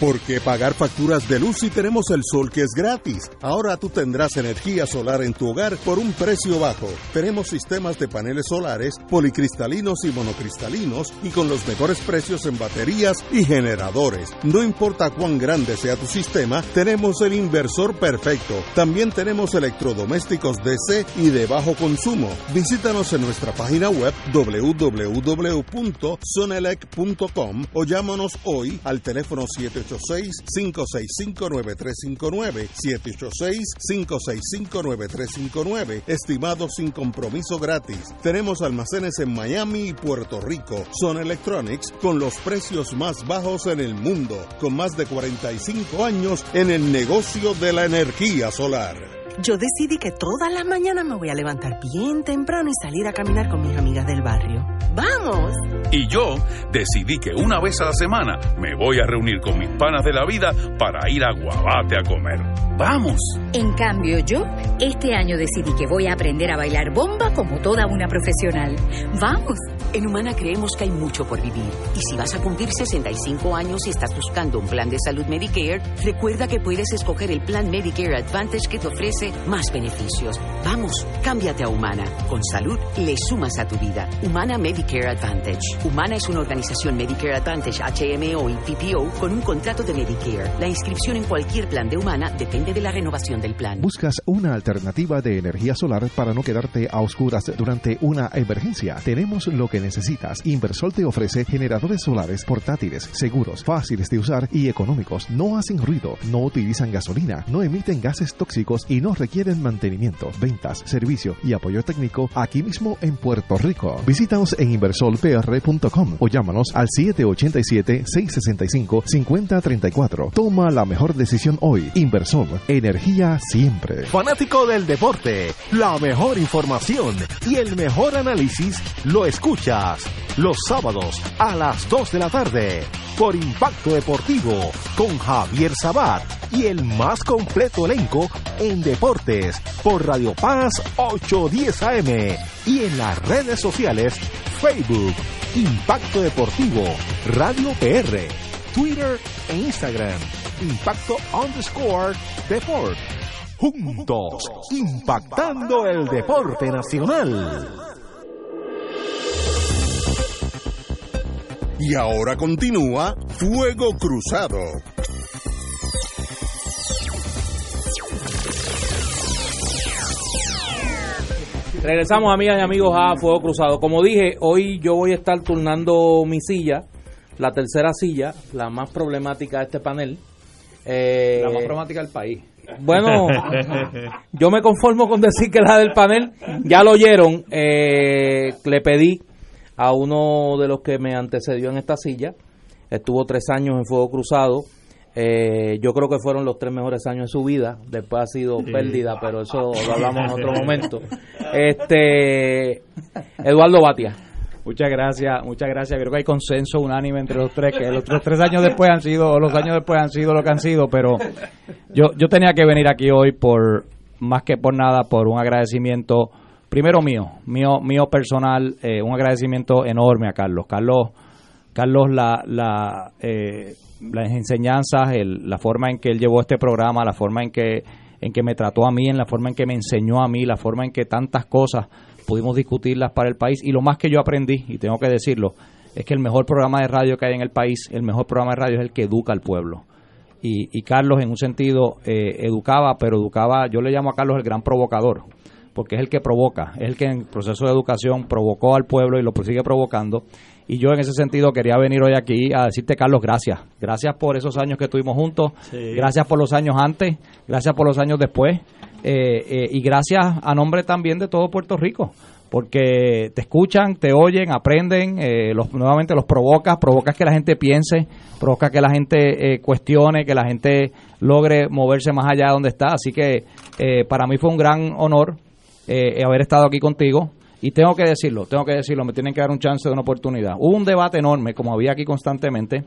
¿Por qué pagar facturas de luz si tenemos el sol que es gratis? Ahora tú tendrás energía solar en tu hogar por un precio bajo. Tenemos sistemas de paneles solares, policristalinos y monocristalinos y con los mejores precios en baterías y generadores. No importa cuán grande sea tu sistema, tenemos el inversor perfecto. También tenemos electrodomésticos DC y de bajo consumo. Visítanos en nuestra página web www.sonelec.com o llámanos hoy al teléfono 786-565-9359, 786-565-9359, estimado sin compromiso gratis. Tenemos almacenes en Miami y Puerto Rico. Son Electronics con los precios más bajos en el mundo, con más de 45 años en el negocio de la energía solar. Yo decidí que todas las mañanas me voy a levantar bien temprano y salir a caminar con mis amigas del barrio. ¡Vamos! Y yo decidí que una vez a la semana me voy a reunir con mis panas de la vida para ir a Guabate a comer. ¡Vamos! En cambio, yo este año decidí que voy a aprender a bailar bomba como toda una profesional. ¡Vamos! En Humana creemos que hay mucho por vivir. Y si vas a cumplir 65 años y estás buscando un plan de salud Medicare, recuerda que puedes escoger el plan Medicare Advantage que te ofrece más beneficios. Vamos, cámbiate a Humana. Con salud le sumas a tu vida. Humana Medicare Advantage. Humana es una organización Medicare Advantage HMO y PPO con un contrato de Medicare. La inscripción en cualquier plan de Humana depende de la renovación del plan. ¿Buscas una alternativa de energía solar para no quedarte a oscuras durante una emergencia? Tenemos lo que necesitas. Inversol te ofrece generadores solares portátiles, seguros, fáciles de usar y económicos. No hacen ruido, no utilizan gasolina, no emiten gases tóxicos y no requieren mantenimiento, ventas, servicio y apoyo técnico aquí mismo en Puerto Rico. Visítanos en inversolpr.com o llámanos al 787-665-5034. Toma la mejor decisión hoy. Inversol, energía siempre. Fanático del deporte, la mejor información y el mejor análisis lo escuchas los sábados a las 2 de la tarde por Impacto Deportivo con Javier Sabat y el más completo elenco en por Radio Paz 810 AM y en las redes sociales Facebook, Impacto Deportivo, Radio PR, Twitter e Instagram. impacto underscore deport. Juntos, impactando el deporte nacional. Y ahora continúa Fuego Cruzado. Regresamos, amigas y amigos, a Fuego Cruzado. Como dije, hoy yo voy a estar turnando mi silla, la tercera silla, la más problemática de este panel. Eh, La más problemática del país. Bueno, yo me conformo con decir que la del panel, ya lo oyeron, eh, le pedí a uno de los que me antecedió en esta silla, estuvo tres años en Fuego Cruzado, eh, yo creo que fueron los tres mejores años de su vida, después ha sido Sí. pérdida, pero eso lo hablamos en otro momento. Este, Eduardo Batia. Muchas gracias, muchas gracias. Creo que hay consenso unánime entre los tres, que los, los tres años después han sido, los años después han sido lo que han sido, pero yo, yo tenía que venir aquí hoy por, más que por nada, por un agradecimiento, primero mío, mío, mío personal, eh, un agradecimiento enorme a Carlos. Carlos, Carlos, la, la, eh, las enseñanzas, el- la forma en que él llevó este programa, la forma en que, en que me trató a mí, en la forma en que me enseñó a mí, la forma en que tantas cosas pudimos discutirlas para el país y lo más que yo aprendí, y tengo que decirlo, es que el mejor programa de radio que hay en el país, el mejor programa de radio es el que educa al pueblo. Y, y Carlos en un sentido eh, educaba, pero educaba, yo le llamo a Carlos el gran provocador, porque es el que provoca, es el que en el proceso de educación provocó al pueblo y lo sigue provocando. Y yo en ese sentido quería venir hoy aquí a decirte, Carlos, gracias. Gracias por esos años que estuvimos juntos, Sí. gracias por los años antes, gracias por los años después, eh, eh, y gracias a nombre también de todo Puerto Rico, porque te escuchan, te oyen, aprenden, eh, los, nuevamente los provocas, provocas que la gente piense, provocas que la gente eh, cuestione, que la gente logre moverse más allá de donde está. Así que eh, para mí fue un gran honor eh, haber estado aquí contigo. Y tengo que decirlo, tengo que decirlo, me tienen que dar un chance de una oportunidad. Hubo un debate enorme, como había aquí constantemente,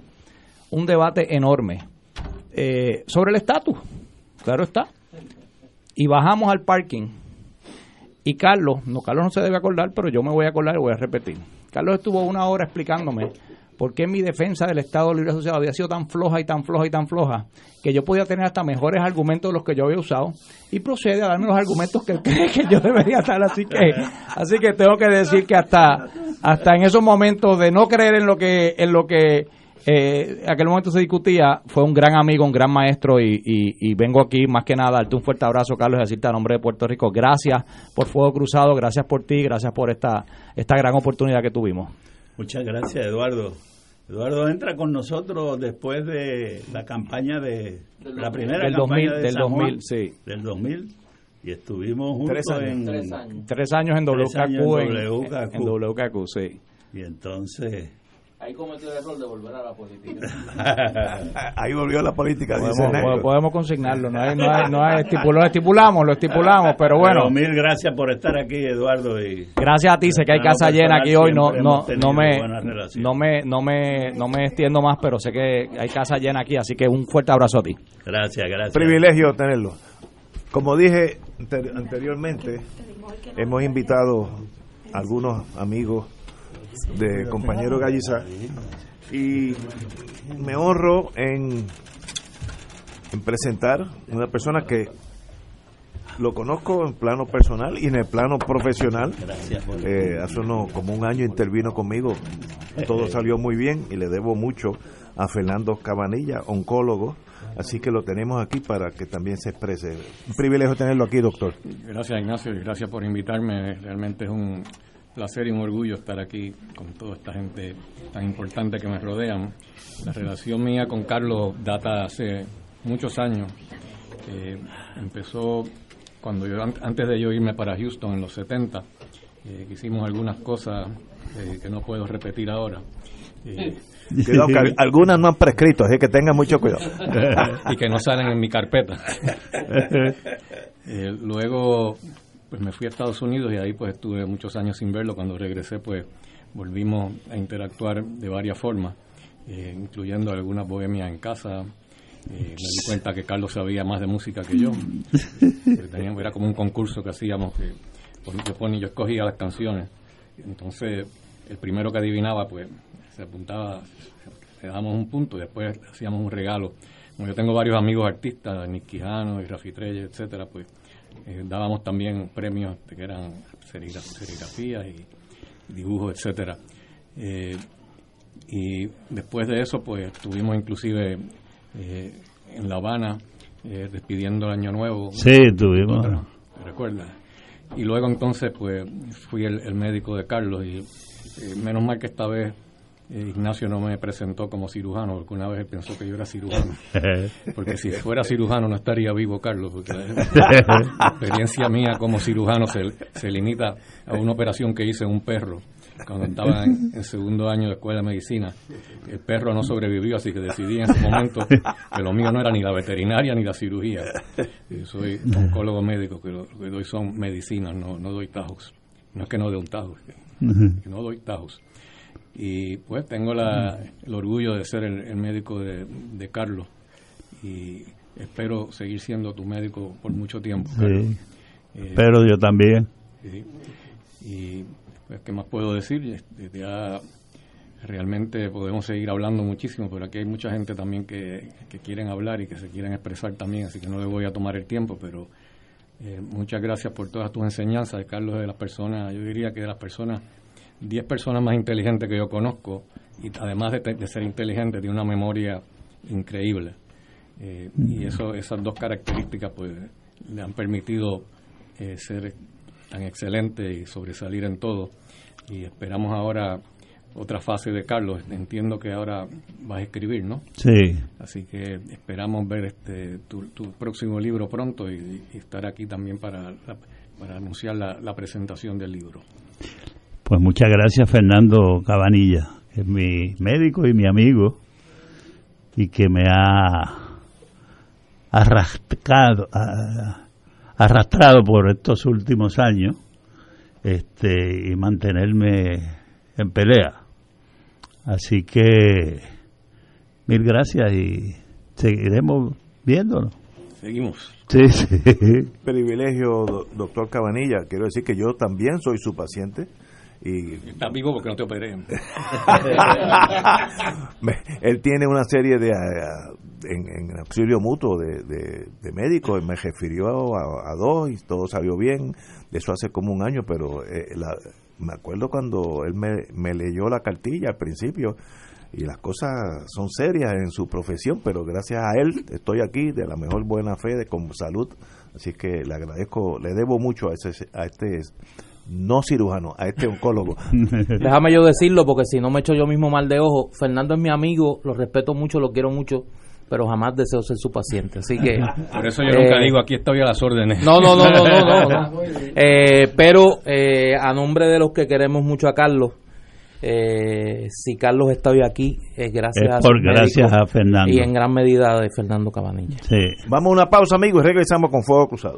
un debate enorme eh, sobre el estatus, claro está. Y bajamos al parking y Carlos, no, Carlos no se debe acordar, pero yo me voy a acordar y voy a repetir. Carlos estuvo una hora explicándome por qué mi defensa del Estado Libre Asociado había sido tan floja y tan floja y tan floja que yo podía tener hasta mejores argumentos de los que yo había usado y procede a darme los argumentos que cree que yo debería dar. Así que, así que tengo que decir que hasta, hasta en esos momentos de no creer en lo que, en lo que eh, aquel momento se discutía, fue un gran amigo, un gran maestro y, y- y vengo aquí más que nada a darte un fuerte abrazo, Carlos, y decirte a nombre de Puerto Rico, gracias por Fuego Cruzado, gracias por ti, gracias por esta, esta gran oportunidad que tuvimos. Muchas gracias, Eduardo. Eduardo entra con nosotros después de la campaña de la primera Del campaña 2000, de del San Juan, 2000, sí. del 2000 y estuvimos juntos Tres años. en Tres años. Tres años en WKQ, en en- WKQ. en WKQ, sí. Y entonces Ahí cometió el error de volver a la política. Ahí volvió la política, dice Podemos, Negro. podemos consignarlo, no hay, no hay, no hay estipulo- lo estipulamos, lo estipulamos, pero bueno. Pero mil gracias por estar aquí, Eduardo. Y Gracias a ti, sé que hay casa llena aquí hoy, no, no, no me, buena relación. no me, no me, no me extiendo más, pero sé que hay casa llena aquí, así que un fuerte abrazo a ti. Gracias, gracias. Privilegio tenerlo. Como dije ante- anteriormente, hemos invitado a algunos amigos de compañero Gallizar y me honro en, en presentar una persona que lo conozco en plano personal y en el plano profesional. Gracias por- Eh, hace uno, como un año intervino conmigo, todo salió muy bien y le debo mucho a Fernando Cabanilla, oncólogo, así que lo tenemos aquí para que también se exprese. Un privilegio tenerlo aquí, doctor. Gracias Ignacio y gracias por invitarme. Realmente es un placer y un orgullo estar aquí con toda esta gente tan importante que me rodean. La relación mía con Carlos data hace muchos años. Eh, empezó cuando yo an- antes de yo irme para Houston en los 70, eh, hicimos algunas cosas eh, que no puedo repetir ahora. Eh, Cuidado, que al- algunas no han prescrito, así que tengan mucho cuidado. y que no salen en mi carpeta. Eh, luego, pues me fui a Estados Unidos y ahí pues estuve muchos años sin verlo. Cuando regresé, pues volvimos a interactuar de varias formas, eh, incluyendo algunas bohemias en casa. Eh, me di cuenta que Carlos sabía más de música que yo. Teníamos- era como un concurso que hacíamos que yo ponía, yo escogía las canciones. Entonces, el primero que adivinaba, pues se apuntaba, le dábamos un punto y después hacíamos un regalo como yo tengo varios amigos artistas, Nick Quijano y Rafi Treyes, etcétera, pues eh, dábamos también premios que eran serigrafías y dibujos, etcétera. Eh, y después de eso, pues estuvimos inclusive eh, en La Habana despidiendo el Año Nuevo. Sí, tuvimos. ¿Te recuerdas? Y luego entonces, pues fui el, médico de Carlos y menos mal que esta vez Ignacio no me presentó como cirujano, porque una vez él pensó que yo era cirujano. Porque si fuera cirujano no estaría vivo Carlos, porque la experiencia mía como cirujano se, se limita a una operación que hice en un perro cuando estaba en, segundo año de escuela de medicina. El perro no sobrevivió, así que decidí en ese momento que lo mío no era ni la veterinaria ni la cirugía. Yo soy oncólogo médico, que lo que doy son medicinas, no, no doy tajos. No es que no dé un tajo, es que no doy tajos. Y pues tengo la, el orgullo de ser el, médico de, Carlos y espero seguir siendo tu médico por mucho tiempo. Sí. Eh, pero yo también. Y pues, ¿qué más puedo decir? Este, ya realmente podemos seguir hablando muchísimo, pero aquí hay mucha gente también que, que quieren hablar y que se quieren expresar también, así que no le voy a tomar el tiempo, pero eh, muchas gracias por todas tus enseñanzas, Carlos, de las personas, yo diría que de las personas 10 personas más inteligentes que yo conozco y además de, ser inteligente tiene una memoria increíble. Eh, y eso esas dos características pues le han permitido eh, ser tan excelente y sobresalir en todo. Y esperamos ahora otra fase de Carlos. Entiendo que ahora vas a escribir no sí. Así que esperamos ver este tu, próximo libro pronto y, estar aquí también para para anunciar la presentación del libro pues muchas gracias Fernando Cabanilla, que es mi médico y mi amigo y que me ha arrastrado, arrastrado por estos últimos años este, y mantenerme en pelea. Así que mil gracias y seguiremos viéndonos. Seguimos. Sí, sí. Privilegio, doctor Cabanilla. Quiero decir que yo también soy su paciente y Estás vivo porque no te operé. Él tiene una serie de en, auxilio mutuo de, de, médicos, me refirió a, dos y todo salió bien. Eso hace como un año, pero eh, me acuerdo cuando él me, me leyó la cartilla al principio y las cosas son serias en su profesión, pero gracias a él estoy aquí de la mejor buena fe, de con salud. Así que le agradezco, le debo mucho a, ese, a este no cirujano, a este oncólogo. Déjame yo decirlo porque si no me echo yo mismo mal de ojo. Fernando es mi amigo, lo respeto mucho, lo quiero mucho, pero jamás deseo ser su paciente. Así que. Por eso yo nunca eh, digo aquí estoy a las órdenes. No, no, no, no, no. Eh, pero eh, a nombre de los que queremos mucho a Carlos. si Carlos está hoy aquí es gracias, por, gracias a Fernando y en gran medida de Fernando Cabanilla. Sí. Vamos a una pausa, amigos, y regresamos con Fuego Cruzado.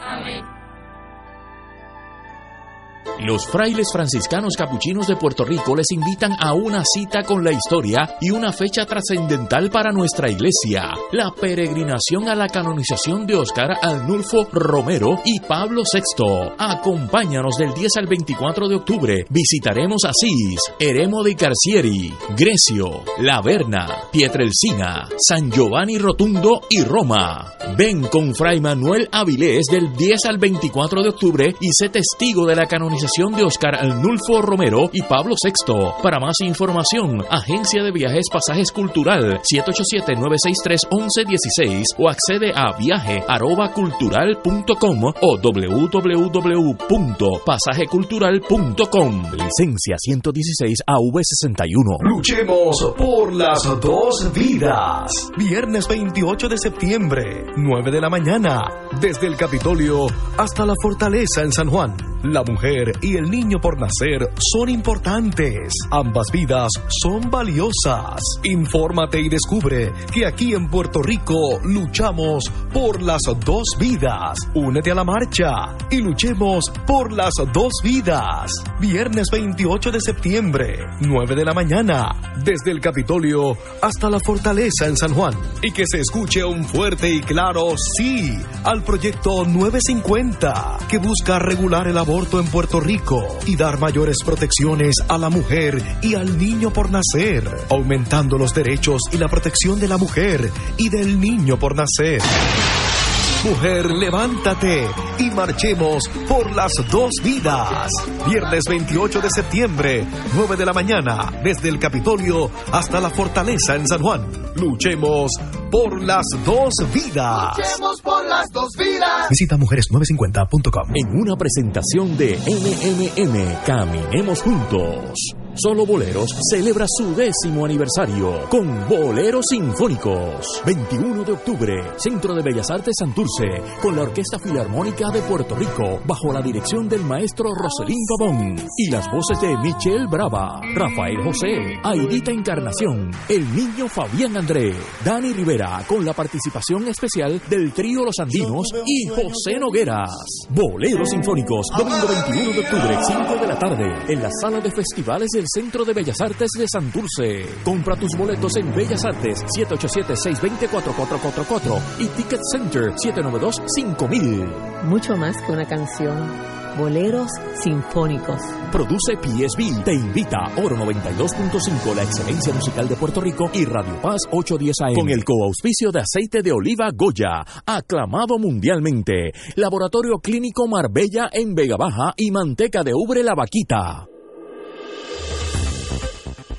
los siglos. Amén. Los frailes franciscanos capuchinos de Puerto Rico les invitan a una cita con la historia y una fecha trascendental para nuestra iglesia, la peregrinación a la canonización de Oscar Arnulfo Romero y Pablo VI. Acompáñanos del 10 al 24 de octubre. Visitaremos Asís, Eremo de Carcieri, Grecio, La Verna, Pietrelcina, San Giovanni Rotundo y Roma. Ven con Fray Manuel Avilés del 10 al 24 de octubre y sé testigo de la canonización de Oscar Arnulfo Romero y Pablo VI. Para más información, Agencia de Viajes Pasajes Cultural 787-963-1116 o accede a viaje.cultural.com o www.pasajecultural.com. Licencia 116 AV61. Luchemos por las dos vidas. Viernes 28 de septiembre, 9 de la mañana, desde el Capitolio hasta la Fortaleza en San Juan. La mujer y el niño por nacer son importantes. Ambas vidas son valiosas. Infórmate y descubre que aquí en Puerto Rico luchamos por las dos vidas. Únete a la marcha y luchemos por las dos vidas. Viernes 28 de septiembre, 9 de la mañana, desde el Capitolio hasta la Fortaleza en San Juan. Y que se escuche un fuerte y claro sí al proyecto 950 que busca regular el aborto en Puerto Rico y dar mayores protecciones a la mujer y al niño por nacer, aumentando los derechos y la protección de la mujer y del niño por nacer. Mujer, levántate y marchemos por las dos vidas. Viernes 28 de septiembre, 9 de la mañana, desde el Capitolio hasta la Fortaleza en San Juan. Luchemos por las dos vidas. Luchemos por las dos vidas. Visita mujeres950.com. En una presentación de MMM, Caminemos Juntos. Solo Boleros celebra su décimo aniversario con Boleros Sinfónicos. 21 de octubre, Centro de Bellas Artes Santurce, con la Orquesta Filarmónica de Puerto Rico, bajo la dirección del maestro Roselín Pavón y las voces de Michelle Brava, Rafael José, Aidita Encarnación, el niño Fabián André, Dani Rivera, con la participación especial del trío Los Andinos y José Nogueras. Boleros Sinfónicos, domingo 21 de octubre, 5 de la tarde, en la sala de festivales del Centro de Bellas Artes de Santurce. Compra tus boletos en Bellas Artes 787-620-4444 y Ticket Center 792-5000. Mucho más que una canción. Boleros sinfónicos. Produce PSB. Te invita Oro 92.5, la excelencia musical de Puerto Rico y Radio Paz 810 AM. Con el coauspicio de aceite de oliva Goya, aclamado mundialmente. Laboratorio Clínico Marbella en Vega Baja y manteca de ubre La Vaquita.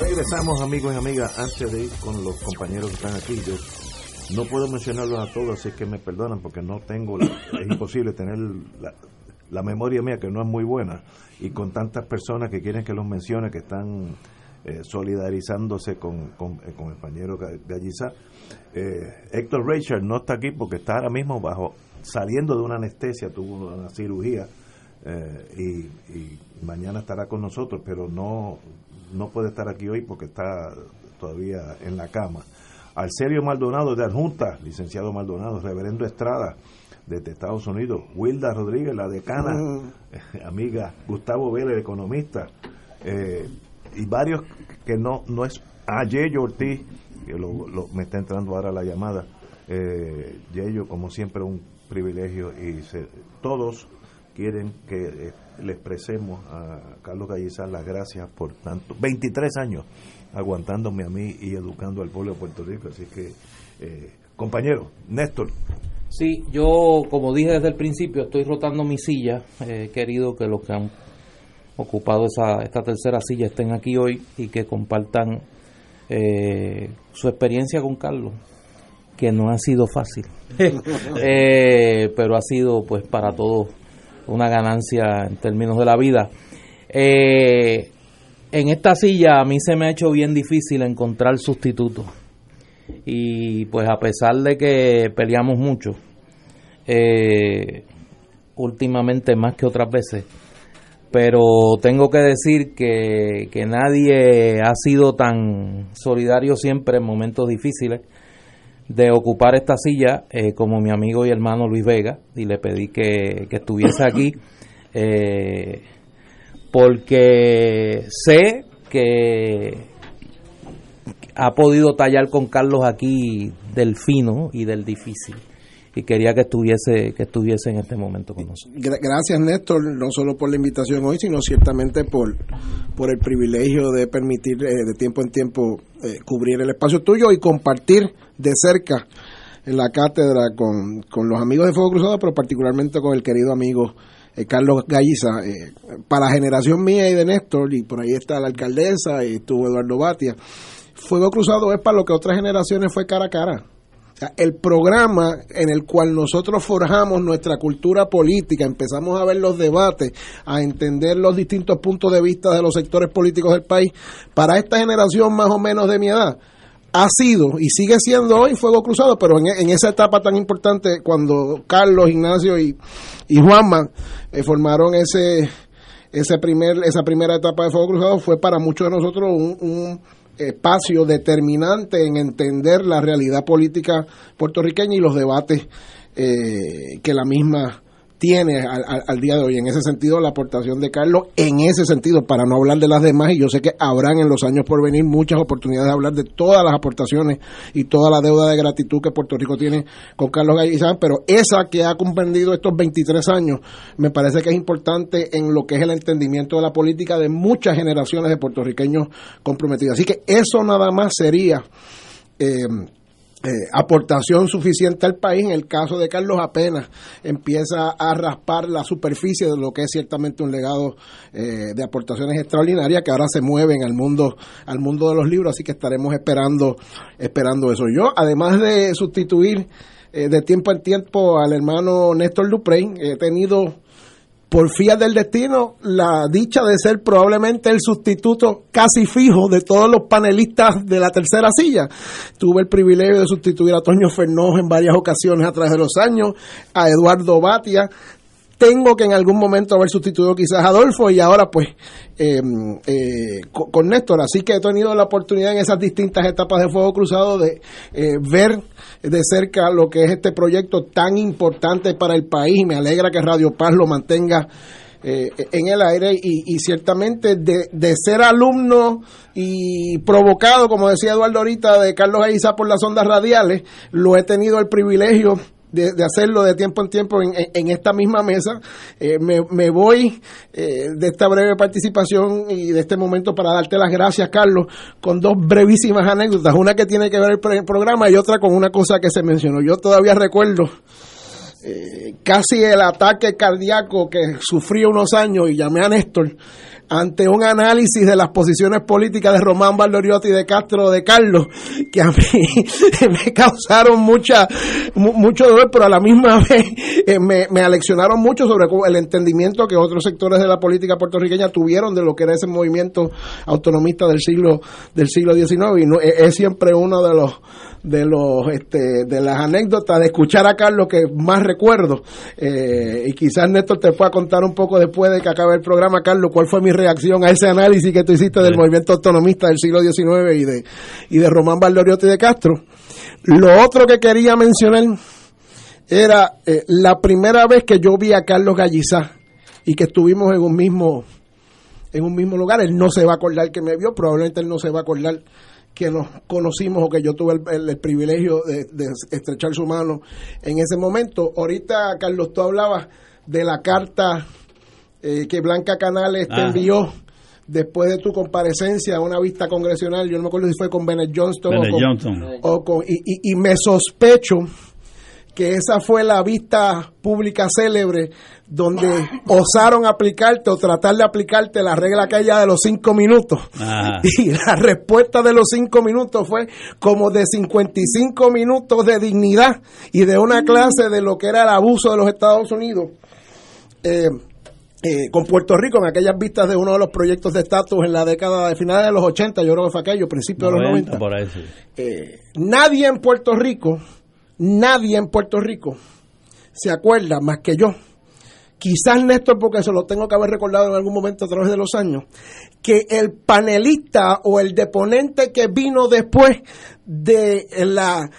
Regresamos amigos y amigas, antes de ir con los compañeros que están aquí, yo no puedo mencionarlos a todos, así que me perdonan porque no tengo, la- es imposible tener la, memoria mía que no es muy buena y con tantas personas que quieren que los mencione, que están eh, solidarizándose con, con el compañero Ga- Gallizá. Eh, Héctor Richard no está aquí porque está ahora mismo bajo saliendo de una anestesia, tuvo una cirugía eh, y, y mañana estará con nosotros, pero no, no puede estar aquí hoy porque está todavía en la cama. Arcelio Maldonado de Adjunta, licenciado Maldonado, Reverendo Estrada desde Estados Unidos, Wilda Rodríguez, la decana, eh, amiga, Gustavo Vélez, el economista, eh, y varios que no, no es, ah, Yeyo Ortiz, que lo, lo- me está entrando ahora la llamada, eh, Yeyo, como siempre, un privilegio y se- todos quieren que le expresemos a Carlos Gallizar las gracias por tanto, 23 años aguantándome a mí y educando al pueblo de Puerto Rico. Así que, eh, compañero, Néstor. Sí, yo, como dije desde el principio, estoy rotando mi silla. He querido que los que han ocupado esa, esta tercera silla estén aquí hoy y que compartan eh, su experiencia con Carlos, que no ha sido fácil, eh, pero ha sido pues para todos una ganancia en términos de la vida. Eh, en esta silla a mí se me ha hecho bien difícil encontrar sustitutos y pues a pesar de que peleamos mucho, eh, últimamente más que otras veces, pero tengo que decir que, que nadie ha sido tan solidario siempre en momentos difíciles de ocupar esta silla eh, como mi amigo y hermano Luis Vega y le pedí que, que estuviese aquí eh, porque sé que ha podido tallar con Carlos aquí del fino y del difícil y quería que estuviese que estuviese en este momento con nosotros. Gracias Néstor, no solo por la invitación hoy, sino ciertamente por, por el privilegio de permitir eh, de tiempo en tiempo eh, cubrir el espacio tuyo y compartir de cerca en la cátedra con, con los amigos de Fuego Cruzado, pero particularmente con el querido amigo eh, Carlos Galliza. para la generación mía y de Néstor, y por ahí está la alcaldesa y estuvo Eduardo Batia, Fuego Cruzado es para lo que otras generaciones fue cara a cara el programa en el cual nosotros forjamos nuestra cultura política, empezamos a ver los debates, a entender los distintos puntos de vista de los sectores políticos del país, para esta generación más o menos de mi edad, ha sido y sigue siendo hoy Fuego Cruzado, pero en, esa etapa tan importante, cuando Carlos, Ignacio y, y Juanma eh, formaron ese, ese primer, esa primera etapa de Fuego Cruzado, fue para muchos de nosotros un espacio determinante en entender la realidad política puertorriqueña y los debates eh, que la misma tiene al, día de hoy. En ese sentido, la aportación de Carlos, en ese sentido, para no hablar de las demás, y yo sé que habrán en los años por venir muchas oportunidades de hablar de todas las aportaciones y toda la deuda de gratitud que Puerto Rico tiene con Carlos Gallizán, pero esa que ha comprendido estos 23 años, me parece que es importante en lo que es el entendimiento de la política de muchas generaciones de puertorriqueños comprometidos. Así que eso nada más sería... Eh, eh, aportación suficiente al país. En el caso de Carlos apenas empieza a raspar la superficie de lo que es ciertamente un legado eh, de aportaciones extraordinarias que ahora se mueven al mundo al mundo de los libros, así que estaremos esperando esperando eso. Yo, además de sustituir eh, de tiempo en tiempo al hermano Néstor Duprey, he tenido por fías del destino, la dicha de ser probablemente el sustituto casi fijo de todos los panelistas de la tercera silla. Tuve el privilegio de sustituir a Toño Fernós en varias ocasiones a través de los años, a Eduardo Batia, tengo que en algún momento haber sustituido quizás a Adolfo y ahora pues eh, eh, con, Néstor. Así que he tenido la oportunidad en esas distintas etapas de Fuego Cruzado de eh, ver de cerca lo que es este proyecto tan importante para el país. Me alegra que Radio Paz lo mantenga en el aire y, ciertamente de, de, ser alumno y provocado, como decía Eduardo ahorita, de Carlos Aiza por las ondas radiales, lo he tenido el privilegio de, hacerlo de tiempo en tiempo en, esta misma mesa. Eh, me, voy eh, de esta breve participación y de este momento para darte las gracias, Carlos, con dos brevísimas anécdotas. Una que tiene que ver el, programa y otra con una cosa que se mencionó. Yo todavía recuerdo eh, casi el ataque cardíaco que sufrí unos años y llamé a Néstor ante un análisis de las posiciones políticas de Román Valdoriotti de Castro de Carlos, que a mí me causaron mucha, mucho dolor, pero a la misma vez eh, me, me aleccionaron mucho sobre el entendimiento que otros sectores de la política puertorriqueña tuvieron de lo que era ese movimiento autonomista del siglo, del siglo XIX, y no, es siempre uno de los de los este, de las anécdotas de escuchar a Carlos que más recuerdo. Eh, y quizás Néstor te pueda contar un poco después de que acabe el programa Carlos cuál fue mi reacción a ese análisis que tú hiciste del movimiento autonomista del siglo XIX y de y de Román Valdoriotti y de Castro. Lo otro que quería mencionar era eh, la primera vez que yo vi a Carlos Gallizá y que estuvimos en un mismo en un mismo lugar él no se va a acordar que me vio probablemente él no se va a acordar que nos conocimos o que yo tuve el, privilegio de, estrechar su mano en ese momento. Ahorita, Carlos, tú hablabas de la carta eh, que Blanca Canales te ah. envió después de tu comparecencia a una vista congresional. Yo no me acuerdo si fue con Bennett Johnston, o con, y, y me sospecho que esa fue la vista pública célebre donde osaron aplicarte o tratar de aplicarte la regla aquella de los cinco minutos. Ajá. Y la respuesta de los cinco minutos fue como de 55 minutos de dignidad y de una clase de lo que era el abuso de los Estados Unidos. Eh, eh, con Puerto Rico en aquellas vistas de uno de los proyectos de estatus en la década de finales de los 80, yo creo que fue aquello, principios de los 90. por ahí sí. Eh, nadie en Puerto Rico, nadie en Puerto Rico se acuerda más que yo. Quizás Néstor, porque se lo tengo que haber recordado en algún momento a través de los años, que el panelista o el deponente que vino después de la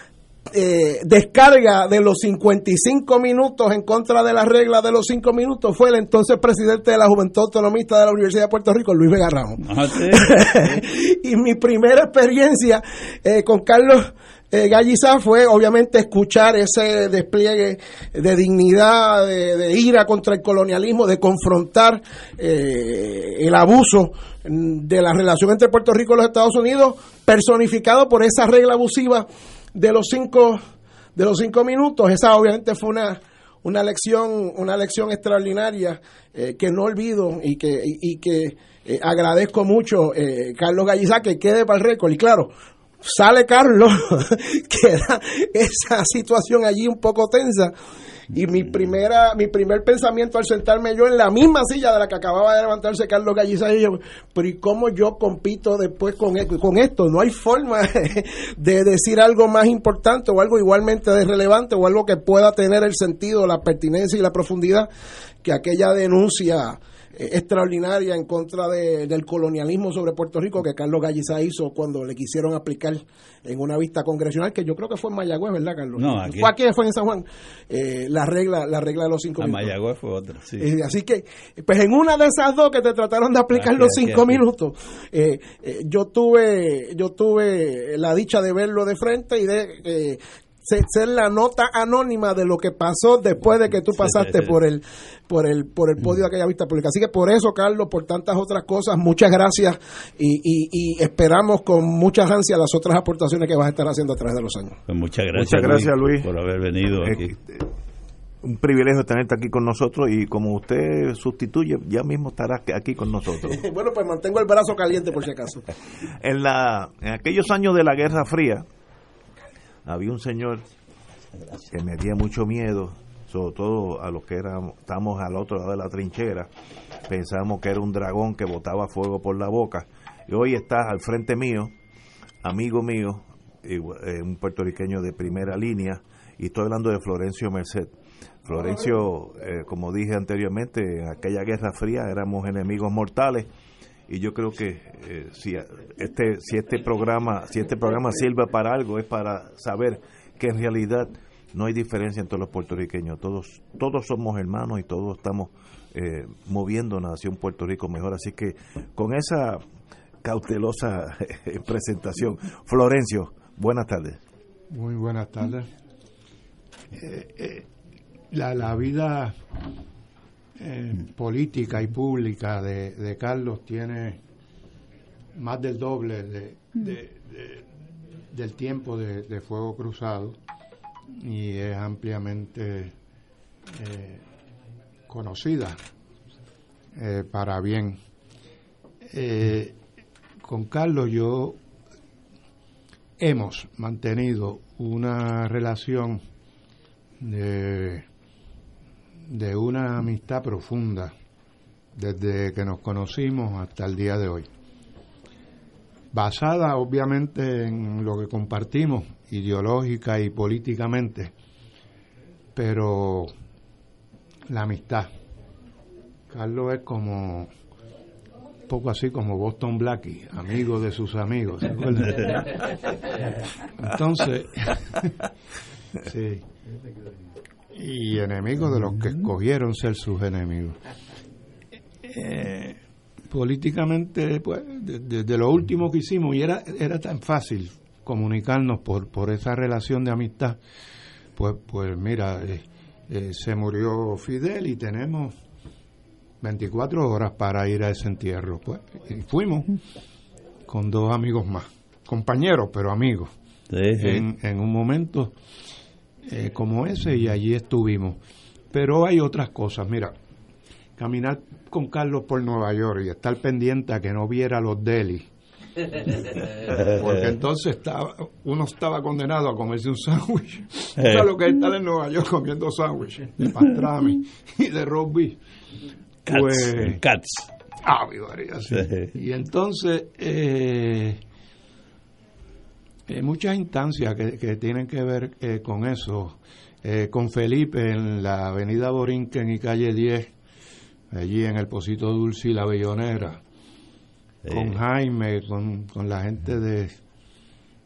eh, descarga de los 55 minutos en contra de la regla de los 5 minutos fue el entonces presidente de la Juventud Autonomista de la Universidad de Puerto Rico, Luis Vega Ramos. y mi primera experiencia eh, con Carlos eh, fue obviamente escuchar ese despliegue de dignidad, de, ira contra el colonialismo, de confrontar eh, el abuso mm, de la relación entre Puerto Rico y los Estados Unidos, personificado por esa regla abusiva de los cinco de los cinco minutos. Esa obviamente fue una una lección una lección extraordinaria eh, que no olvido y que y que eh, agradezco mucho eh, Carlos Gallizá que quede para el récord y claro sale Carlos, queda esa situación allí un poco tensa. Y mi primera, mi primer pensamiento al sentarme yo en la misma silla de la que acababa de levantarse Carlos Galliza, y yo, pero ¿y cómo yo compito después con, e- con esto? No hay forma de decir algo más importante o algo igualmente de relevante o algo que pueda tener el sentido, la pertinencia y la profundidad que aquella denuncia eh, extraordinaria en contra de- del colonialismo sobre Puerto Rico que Carlos Galliza hizo cuando le quisieron aplicar en una vista congresional que yo creo que fue en Mayagüez, ¿verdad, Carlos? No, aquí. Fue aquí, fue en San Juan. Eh, la regla la regla de los cinco A minutos. Mayagüez fue otra, sí. Eh, así que, pues en una de esas dos que te trataron de aplicar Aquí, los cinco aquí. minutos, eh, eh, yo tuve yo tuve la dicha de verlo de frente y de se- ser la nota anónima de lo que pasó después de que tú pasaste sí, sí. por el por el por el podio de aquella vista pública. Así que por eso, Carlos, por tantas otras cosas, muchas gracias y, y, y esperamos con muchas ansias las otras aportaciones que vas a estar haciendo a través de los años. Pues muchas gracias, Muchas gracias, Luis. por haber venido Eh, aquí. Un privilegio tenerte aquí con nosotros y como usted sustituye, ya mismo estará aquí con nosotros. bueno, pues mantengo el brazo caliente por si acaso. En, la, en aquellos años de la Guerra Fría, había un señor que me dio mucho miedo, sobre todo a los que éramos, estábamos al otro lado de la trinchera. Pensábamos que era un dragón que botaba fuego por la boca. Y hoy está al frente mío, amigo mío, eh, un puertorriqueño de primera línea, y estoy hablando de Florencio Merced. Florencio, eh, como dije anteriormente, en aquella Guerra Fría éramos enemigos mortales y yo creo que eh, si este si este programa si este programa sirve para algo es para saber que en realidad no hay diferencia entre los puertorriqueños. Todos todos somos hermanos y todos estamos eh, moviendo nación Puerto Rico mejor. Así que con esa cautelosa presentación Florencio buenas tardes. Muy buenas tardes. Eh, eh, la, la vida eh, política y pública de, de Carlos tiene más del doble de, de- de- del tiempo de, Fuego Cruzado y es ampliamente eh, conocida eh, para bien. Con Carlos yo hemos mantenido una relación de, de una amistad profunda desde que nos conocimos hasta el día de hoy. Basada obviamente en lo que compartimos ideológica y políticamente, pero la amistad. Carlos es como un poco así como Boston Blackie, amigo de sus amigos. Entonces, sí. Y enemigo de los que escogieron ser sus enemigos. Eh, políticamente, pues, desde de lo último que hicimos, y era, era tan fácil comunicarnos por, por esa relación de amistad, pues, pues mira, eh, eh, se murió Fidel y tenemos 24 horas para ir a ese entierro. Pues, y fuimos con dos amigos más, compañeros, pero amigos. Sí, sí. En, en un momento eh, como ese y allí estuvimos. Pero hay otras cosas, mira, caminar con Carlos por Nueva York y estar pendiente a que no viera los delis. Porque entonces estaba, uno estaba condenado a comerse un sándwich. ¿Sabes lo que es estar en Nueva York comiendo sándwiches de pastrami y de beef? Cats, Pues- cats. Ah, mi sí. Y entonces, eh, hay muchas instancias que, que tienen que ver eh, con eso. Eh, con Felipe en la avenida Borinquen y calle 10, allí en el Pocito Dulce y la Bellonera. Con Jaime, con, con la gente de,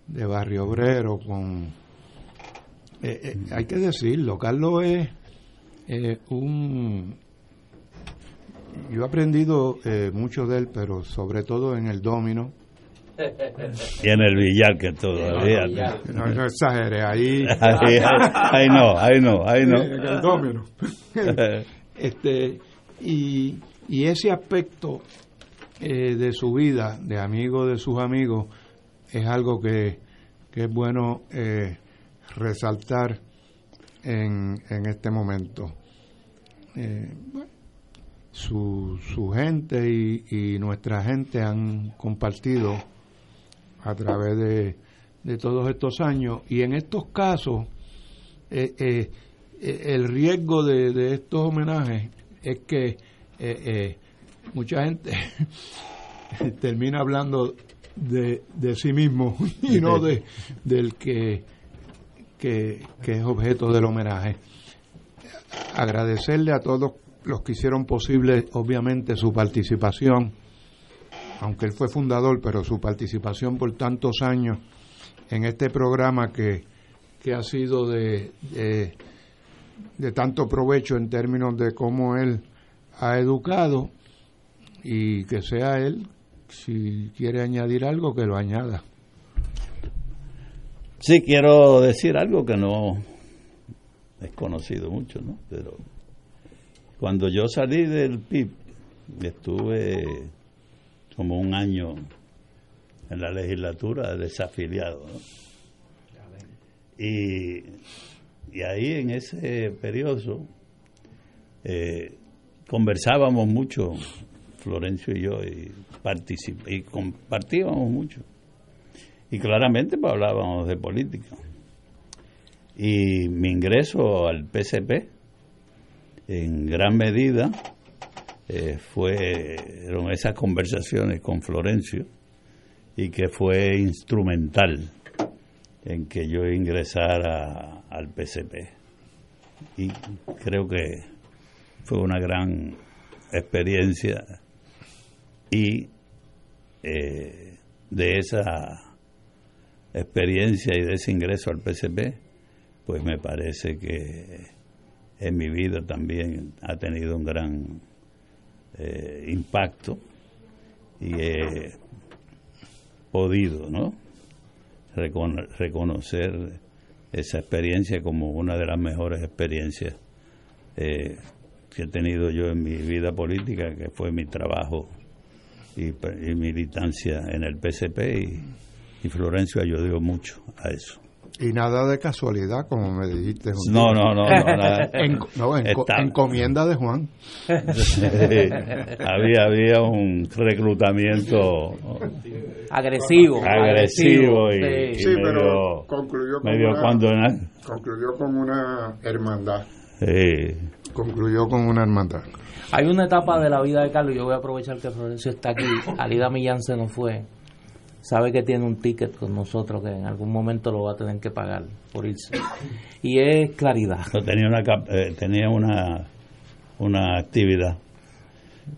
de Barrio Obrero, con... eh, eh, hay que decirlo, Carlos es eh, un yo he aprendido eh, mucho de él, pero sobre todo en el domino. Y en el billar que todavía. No, no exagere, ahí. Ahí, no, ahí no, ahí no. En el domino. este, y, y ese aspecto eh, de su vida, de amigo de sus amigos, es algo que, que es bueno eh, resaltar en, en este momento. Eh, su, su gente y, y nuestra gente han compartido a través de, de todos estos años y en estos casos eh, eh, eh, el riesgo de, de estos homenajes es que mucha gente termina hablando de, de sí mismo y no de del que, que, que es objeto del homenaje. Agradecerle a todos los que hicieron posible, obviamente, su participación, aunque él fue fundador, pero su participación por tantos años en este programa que, que ha sido de, de, de tanto provecho en términos de cómo él ha educado y que sea él, si quiere añadir algo, que lo añada. Sí, quiero decir algo que no es conocido mucho, ¿no? Pero cuando yo salí del PIB, estuve como un año en la legislatura desafiliado, ¿no? Y, y ahí en ese periodo eh, conversábamos mucho, Florencio y yo, y, y compartíamos mucho. Y claramente pues, hablábamos de política. Y mi ingreso al PCP, en gran medida, eh, fueron esas conversaciones con Florencio y que fue instrumental en que yo ingresara al PCP. Y creo que fue una gran experiencia y eh, de esa experiencia y de ese ingreso al PCP, pues me parece que en mi vida también ha tenido un gran eh, impacto y he podido ¿no? Recono- reconocer esa experiencia como una de las mejores experiencias eh, que he tenido yo en mi vida política, que fue mi trabajo y, y militancia en el PCP y, y Florencio ayudó mucho a eso. Y nada de casualidad, como me dijiste. un No, no, no, no, nada. En- no, en- Está- encomienda de Juan. Sí, había, había un reclutamiento Agresivo. agresivo y, sí. y Sí, medio, pero concluyó con medio una- cuando Concluyó con una hermandad. Sí. Concluyó con una hermandad. Hay una etapa de la vida de Carlos, yo voy a aprovechar que Florencio está aquí, Alida Millán se nos fue, sabe que tiene un ticket con nosotros que en algún momento lo va a tener que pagar por irse. Y es claridad. tenía una eh, tenía una una actividad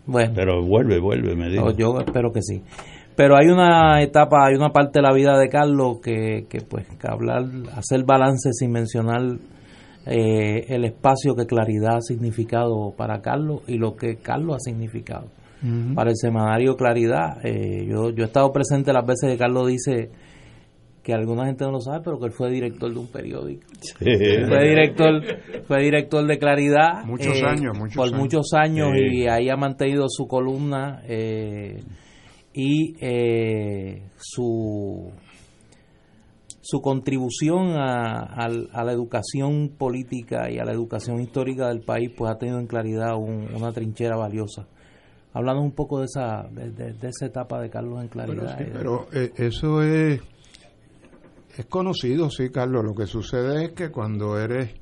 Bueno. pero vuelve vuelve me dijo yo espero que sí. Pero hay una etapa, hay una parte de la vida de Carlos que, que pues, que hablar, hacer balance sin mencionar eh, el espacio que Claridad ha significado para Carlos y lo que Carlos ha significado Para el semanario Claridad. eh, yo, yo he estado presente las veces que Carlos dice que alguna gente no lo sabe, pero que él fue director de un periódico. Sí. Fue director, fue director de Claridad. Muchos eh, años, muchos por años. muchos años Sí. y ahí ha mantenido su columna eh, y eh, su su contribución a, a, la educación política y a la educación histórica del país pues ha tenido en claridad una trinchera valiosa. Hablando un poco de esa de, esa etapa de Carlos en claridad. Pero, eh, eso es es conocido, sí, Carlos. Lo que sucede es que cuando eres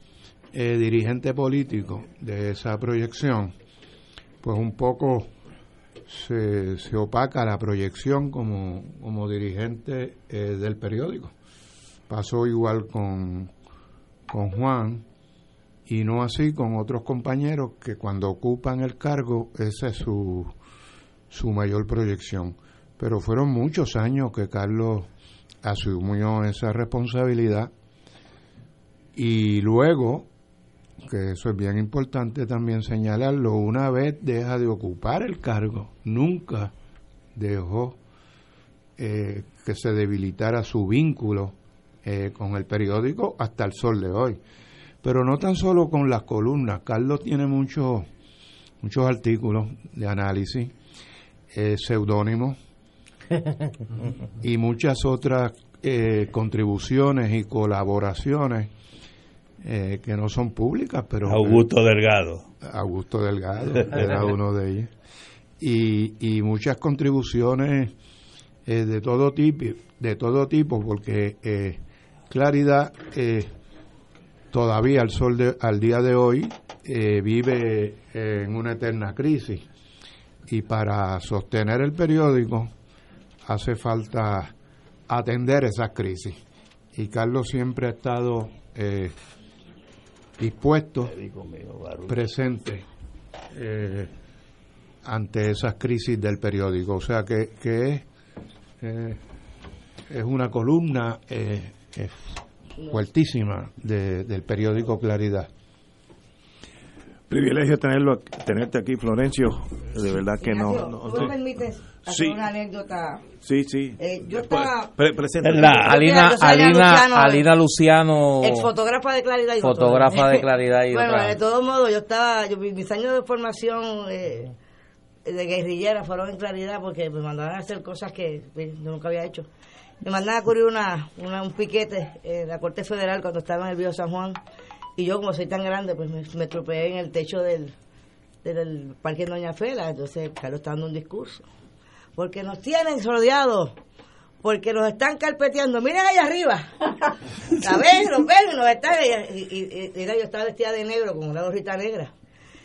eh, dirigente político de esa proyección, pues un poco se, se opaca la proyección como, como dirigente eh, del periódico. Pasó igual con, con Juan y no así con otros compañeros que cuando ocupan el cargo esa es su, su mayor proyección. Pero fueron muchos años que Carlos asumió esa responsabilidad y luego, que eso es bien importante también señalarlo, una vez deja de ocupar el cargo, nunca dejó eh, que se debilitara su vínculo eh, con el periódico hasta el sol de hoy. Pero no tan solo con las columnas, Carlos tiene muchos muchos artículos de análisis, eh, seudónimos y muchas otras eh, contribuciones y colaboraciones que no son públicas, pero... Augusto Delgado. Augusto Delgado era uno de ellos. Y, y muchas contribuciones de todo tipo, de todo tipo, porque Claridad eh, todavía al sol de, al día de hoy eh, vive en una eterna crisis y para sostener el periódico hace falta atender esas crisis y Carlos siempre ha estado eh, dispuesto, presente ante esas crisis del periódico. O sea que, es, es una columna fuertísima del periódico Claridad. Privilegio tenerlo, tenerte aquí, Florencio. De verdad que no. ¿Tú me permites hacer una anécdota? Sí, sí. Eh, yo estaba. Alina, Alina, Alina Luciano. Ex fotógrafa de Claridad y Fotógrafa de Claridad y Bueno, de todos modos, yo estaba. Yo, mis años de formación. Eh, de guerrillera fueron en claridad porque me mandaban a hacer cosas que pues, yo nunca había hecho me mandaban a cubrir una, un piquete en la Corte Federal cuando estaba en el Vío San Juan. Y yo, como soy tan grande, pues me, me tropeé en el techo del, del Parque Doña Fela. Entonces, Carlos está dando un discurso. Porque nos tienen rodeados porque nos están carpeteando. Miren allá arriba. La ven, los ven, nos están. Y, y, y, yo estaba vestida de negro con una gorrita negra.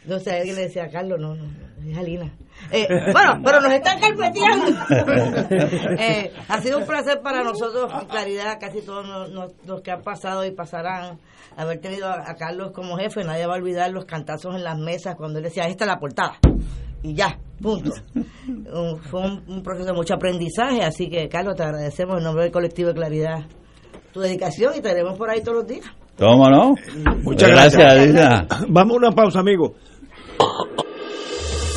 Entonces alguien le decía a Carlos, no, no, es Alina. Eh, bueno, pero nos están carpeteando. Eh, ha sido un placer para nosotros, claridad, casi todos los, que han pasado y pasarán, haber tenido a, Carlos como jefe. Nadie va a olvidar los cantazos en las mesas cuando él decía, esta es la portada. Y ya, punto. fue un, proceso de mucho aprendizaje, así que, Carlos, te agradecemos en nombre del colectivo de Claridad tu dedicación y te veremos por ahí todos los días. ¿Cómo no? Muchas gracias. Vamos a una pausa, amigo.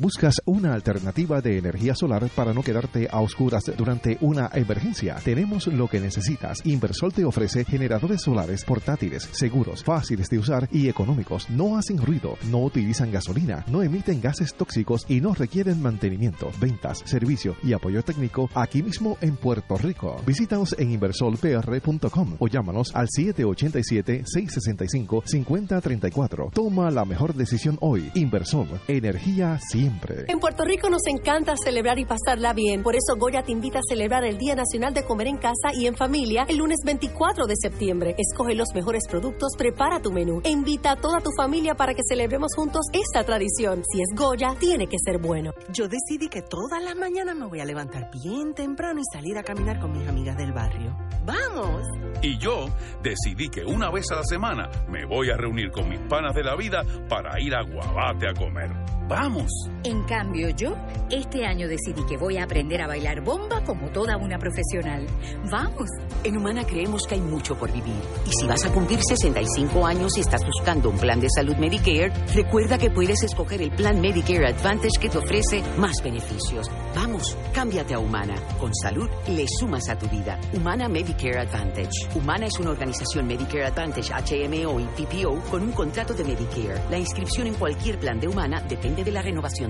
¿Buscas una alternativa de energía solar para no quedarte a oscuras durante una emergencia? Tenemos lo que necesitas. Inversol te ofrece generadores solares portátiles, seguros, fáciles de usar y económicos. No hacen ruido, no utilizan gasolina, no emiten gases tóxicos y no requieren mantenimiento, ventas, servicio y apoyo técnico aquí mismo en Puerto Rico. Visítanos en inversolpr.com o llámanos al 787-665-5034. Toma la mejor decisión hoy. Inversol, energía 100 siempre. En Puerto Rico nos encanta celebrar y pasarla bien. Por eso Goya te invita a celebrar el Día Nacional de Comer en Casa y en Familia el lunes 24 de septiembre. Escoge los mejores productos, prepara tu menú e invita a toda tu familia para que celebremos juntos esta tradición. Si es Goya, tiene que ser bueno. Yo decidí que todas las mañanas me voy a levantar bien temprano y salir a caminar con mis amigas del barrio. ¡Vamos! Y yo decidí que una vez a la semana me voy a reunir con mis panas de la vida para ir a Guabate a comer. ¡Vamos! En cambio, yo este año decidí que voy a aprender a bailar bomba como toda una profesional. ¡Vamos! En Humana creemos que hay mucho por vivir. Y si vas a cumplir 65 años y estás buscando un plan de salud Medicare, recuerda que puedes escoger el plan Medicare Advantage que te ofrece más beneficios. Vamos, cámbiate a Humana. Con salud le sumas a tu vida. Humana Medicare Advantage. Humana es una organización Medicare Advantage HMO y PPO con un contrato de Medicare. La inscripción en cualquier plan de Humana depende de la renovación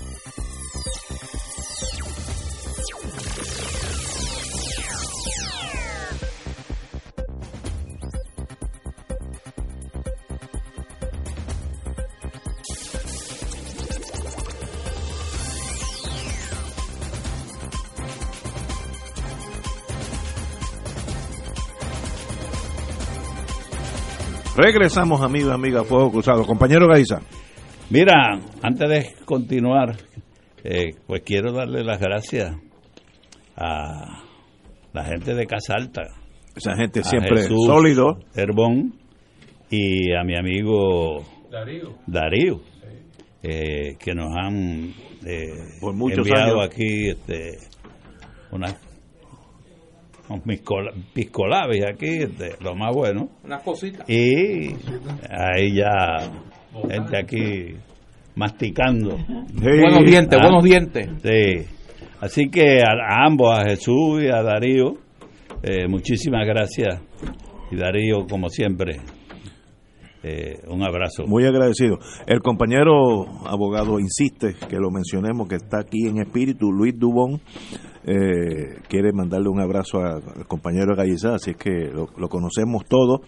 Regresamos, amigos y amigas, Fuego Cruzado. Compañero Gaiza. Mira, antes de continuar, eh, pues quiero darle las gracias a la gente de Casa Alta. Esa gente siempre Jesús sólido. Herbón y a mi amigo Darío. Darío, eh, que nos han eh, Por muchos enviado años. aquí este, unas unos piscola- piscolabis aquí, lo más bueno. Unas cositas. Y ahí ya, gente aquí masticando. Buenos dientes, Ah, buenos dientes. Sí. Así que a, a ambos, a Jesús y a Darío, eh, muchísimas gracias. Y Darío, como siempre, eh, un abrazo. Muy agradecido. El compañero abogado insiste que lo mencionemos, que está aquí en espíritu, Luis Dubón. eh, quiere mandarle un abrazo a- al compañero Gallizá, así es que lo, lo conocemos todos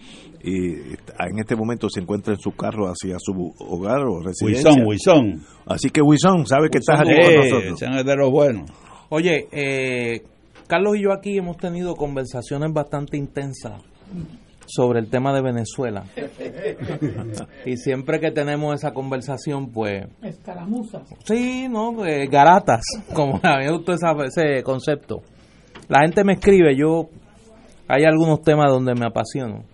y está- en este momento se encuentra en su carro hacia su hogar o residencia. Wilson, Wilson. Así que Wilson, sabe que estás aquí Eh, con nosotros. sean de los buenos. Oye, eh, Carlos y yo aquí hemos tenido conversaciones bastante intensas sobre el tema de Venezuela. y siempre que tenemos esa conversación, pues... Escaramuzas. Sí, no, Eh, garatas, como a mí me gustó esa- ese concepto. La gente me escribe, yo... Hay algunos temas donde me apasiono.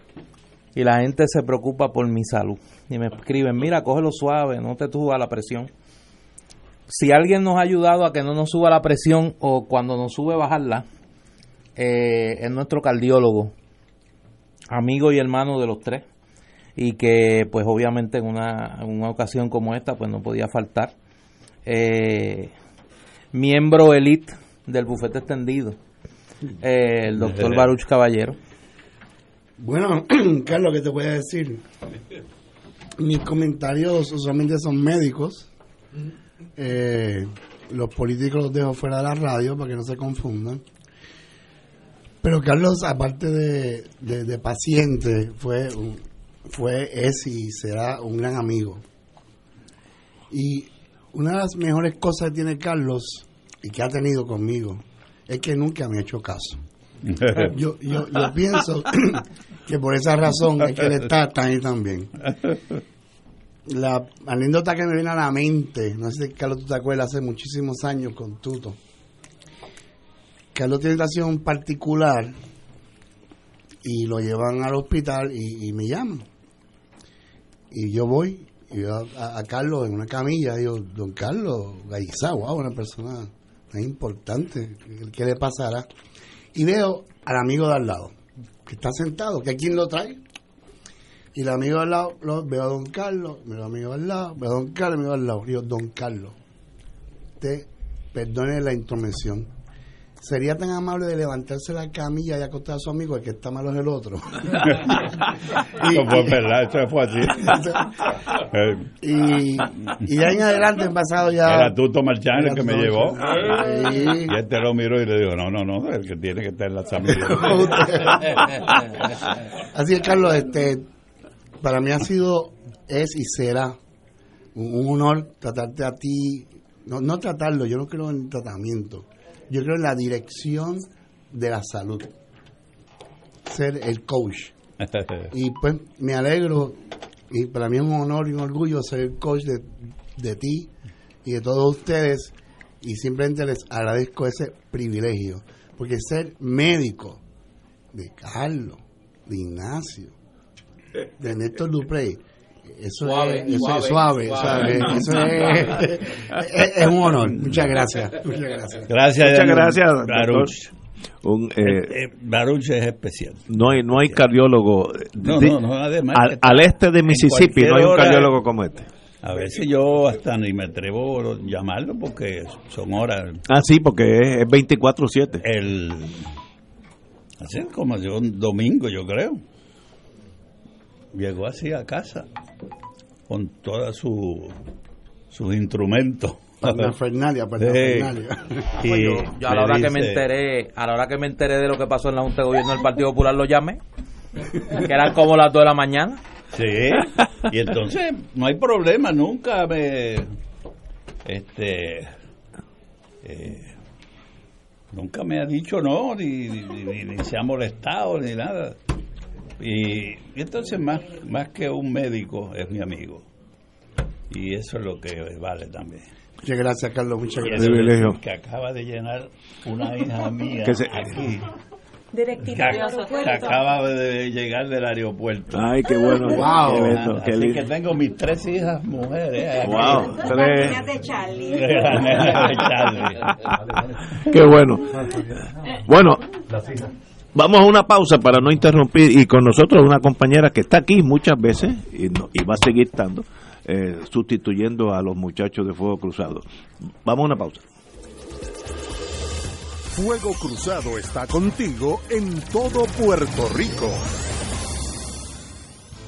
Y la gente se preocupa por mi salud. Y me escriben, mira, cógelo suave, no te suba la presión si alguien nos ha ayudado a que no nos suba la presión o cuando nos sube bajarla, eh, es nuestro cardiólogo, amigo y hermano de los tres, y que pues obviamente en una, en una ocasión como esta pues no podía faltar. Eh, miembro elite del bufete extendido, eh, el doctor Baruch Caballero. Bueno, Carlos, ¿qué te voy a decir? Mis comentarios usualmente son médicos. Eh, los políticos los dejo fuera de la radio para que no se confundan. Pero Carlos, aparte de, de- de paciente, fue, un- fue, es y será un gran amigo. Y una de las mejores cosas que tiene Carlos y que ha tenido conmigo es que nunca me ha hecho caso. Yo, yo, yo pienso que por esa razón es que él está tan ahí también. La anécdota que me viene a la mente, no sé si Carlos tú te acuerdas, hace muchísimos años con Tuto. Carlos tiene situación particular y lo llevan al hospital y, me llaman. Y yo voy y veo a, a Carlos en una camilla, digo, don Carlos Gallizá, wow, una persona tan importante, ¿qué, le pasará? Y veo al amigo de al lado, que está sentado, que quién lo trae. Y el amigo de al lado, lo- veo a don Carlos, veo al amigo de al lado, veo a don Carlos, amigo al lado, digo, don Carlos. usted perdone la intromisión. Sería tan amable de levantarse la camilla y acostar a su amigo, el que está malo es el otro. Eso fue verdad, eso fue así. y, y ya en adelante han pasado ya. Era Tuto Marchán el que me llevó. Sí. Y este lo miró y le dijo: No, no, no, el que tiene que estar en la familia. Así es, Carlos, este, para mí ha sido, es y será un, un honor tratarte a ti, no, no tratarlo, yo no creo en tratamiento, yo creo en la dirección de la salud, ser el coach. Y pues me alegro, y para mí es un honor y un orgullo ser el coach de, de ti y de todos ustedes, y simplemente les agradezco ese privilegio, porque ser médico de Carlos, de Ignacio, de Néstor Duprey, eso, Suave, es, eso suave, es suave, suave. Eso es, es- es un honor. Muchas gracias. Muchas gracias. Gracias, Muchas gracias, Baruch. Un, eh, Eh, Baruch es especial. no hay no hay cardiólogo No, de- no, no, además al, este de Mississippi no hay un hora- cardiólogo como este A veces yo hasta ni me atrevo a llamarlo porque son horas. ah sí porque es, es 24/7 El. Así como yo un domingo, yo creo. Llegó así a casa con todos su, sus instrumentos. Parafernalia, parafernalia. Y Pues yo, yo a la hora que me enteré, a la hora que me enteré de lo que pasó en la Junta de Gobierno del Partido Popular lo llamé. Que eran como las 2 de la mañana. Sí, y entonces no hay problema, nunca me. Este. eh, nunca me ha dicho no, ni, ni, ni- ni se ha molestado, ni nada. Y, y entonces, más, más que un médico, es mi amigo. Y eso es lo que vale también. Muchas gracias, Carlos. Muchas gracias. que acaba de llenar una hija mía Que se- aquí. Directito Que, ac- que acaba de llegar del aeropuerto. ay qué bueno Wow. qué lindo, qué Así lindo. que tengo mis tres hijas mujeres. aquí. wow tres de Charlie. De Charlie. Qué bueno. Bueno, vamos a una pausa para no interrumpir y con nosotros una compañera que está aquí muchas veces y, va a seguir estando, eh, sustituyendo a los muchachos de Fuego Cruzado. Vamos a una pausa. Fuego Cruzado está contigo en todo Puerto Rico.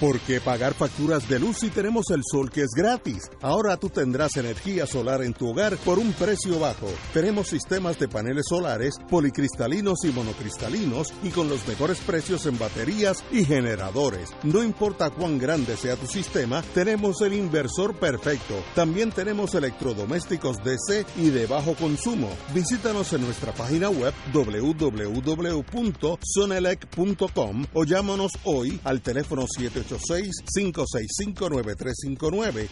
¿Por qué pagar facturas de luz si tenemos el sol que es gratis? Ahora tú tendrás energía solar en tu hogar por un precio bajo. Tenemos sistemas de paneles solares, policristalinos y monocristalinos y con los mejores precios en baterías y generadores. No importa cuán grande sea tu sistema, tenemos el inversor perfecto. También tenemos electrodomésticos DC y de bajo consumo. Visítanos en nuestra página web www.sonelec.com o llámanos hoy al teléfono 786-565-9359,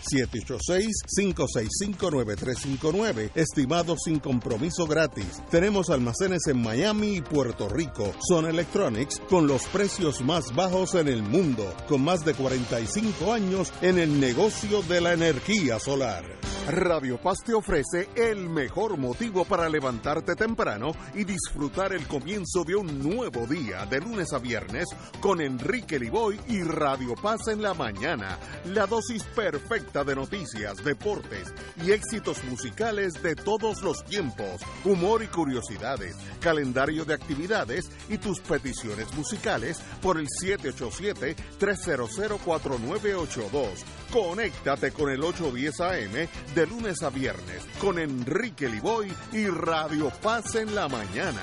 786-565-9359, estimado sin compromiso gratis. Tenemos almacenes en Miami y Puerto Rico. Son Electronics con los precios más bajos en el mundo, con más de 45 años en el negocio de la energía solar. Radio Paz te ofrece el mejor motivo para levantarte temprano y disfrutar el comienzo de un nuevo día de lunes a viernes con Enrique Liboy y Radio Paz en la mañana. La dosis perfecta de noticias, deportes y éxitos musicales de todos los tiempos, humor y curiosidades, calendario de actividades y tus peticiones musicales por el 787-300-4982. Conéctate con el 810 AM de lunes a viernes con Enrique Liboy y Radio Paz en la mañana.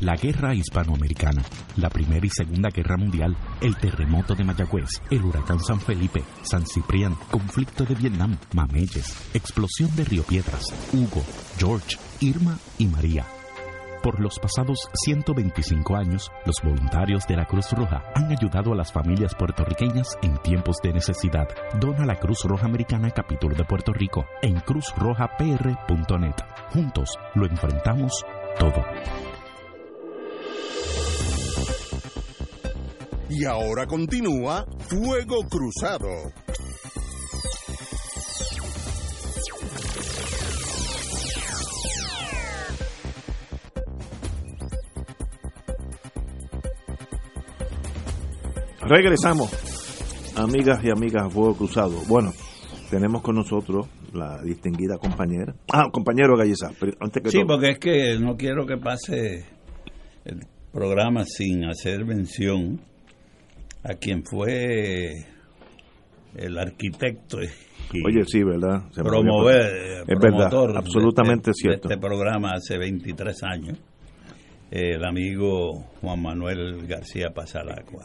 La guerra hispanoamericana, la primera y segunda guerra mundial, el terremoto de Mayagüez, el huracán San Felipe, San Ciprián, conflicto de Vietnam, Mameyes, explosión de Río Piedras, Hugo, George, Irma y María. Por los pasados 125 años, los voluntarios de la Cruz Roja han ayudado a las familias puertorriqueñas en tiempos de necesidad. Dona la Cruz Roja Americana Capítulo de Puerto Rico en cruzrojapr.net. Juntos lo enfrentamos todo. Y ahora continúa Fuego Cruzado. Regresamos, amigas y amigas a Fuego Cruzado. Bueno, tenemos con nosotros la distinguida compañera. Ah, compañero Galleza. pero Antes que Sí, todo. porque es que no quiero que pase el programa sin hacer mención a quien fue el arquitecto y Oye, sí, ¿verdad? Se promover. Es verdad, promotor absolutamente de- cierto. de este programa hace 23 años, el amigo Juan Manuel García Pasalacua.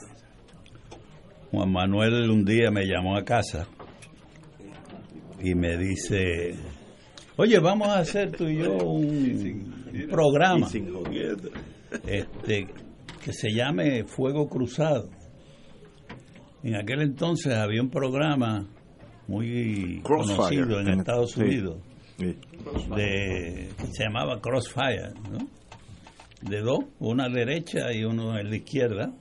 Juan Manuel un día me llamó a casa y me dice, oye, vamos a hacer tú y yo un, un programa este, que se llame Fuego Cruzado. En aquel entonces había un programa muy Crossfire, conocido en Estados sí, Unidos sí. de que se llamaba Crossfire, ¿no? De dos, una derecha y uno en la izquierda,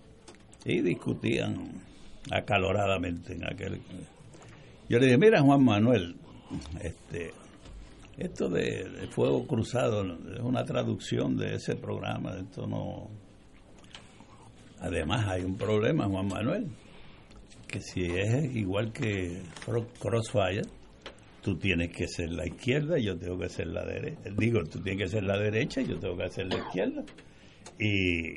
y discutían acaloradamente en aquel. Yo le dije, mira Juan Manuel, este, esto de, fuego cruzado es una traducción de ese programa, esto no. Además hay un problema, Juan Manuel, que si es igual que Cro- Crossfire, tú tienes que ser la izquierda y yo tengo que ser la derecha. Digo, tú tienes que ser la derecha y yo tengo que ser la izquierda. Y,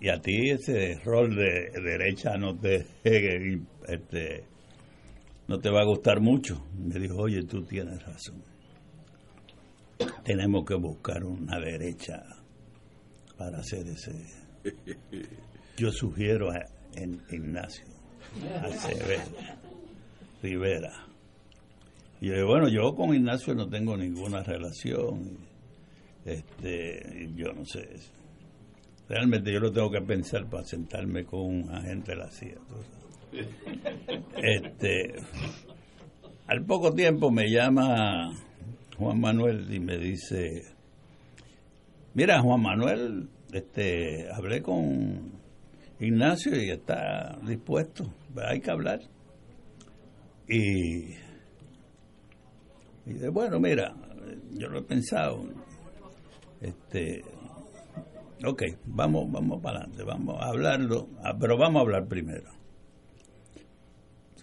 y a ti ese rol de derecha no te, este, no te va a gustar mucho. Me dijo, oye, tú tienes razón. Tenemos que buscar una derecha para hacer ese. Yo sugiero a Ignacio Acevedo Rivera. Y yo, bueno, yo con Ignacio no tengo ninguna relación. Este, yo no sé. Realmente yo lo tengo que pensar para sentarme con un agente de la CIA. Este, al poco tiempo me llama Juan Manuel y me dice, mira Juan Manuel, este, hablé con Ignacio y está dispuesto, hay que hablar. Y, y de, bueno, mira, yo lo he pensado, este, ok, vamos, vamos para adelante, vamos a hablarlo, ah, pero vamos a hablar primero.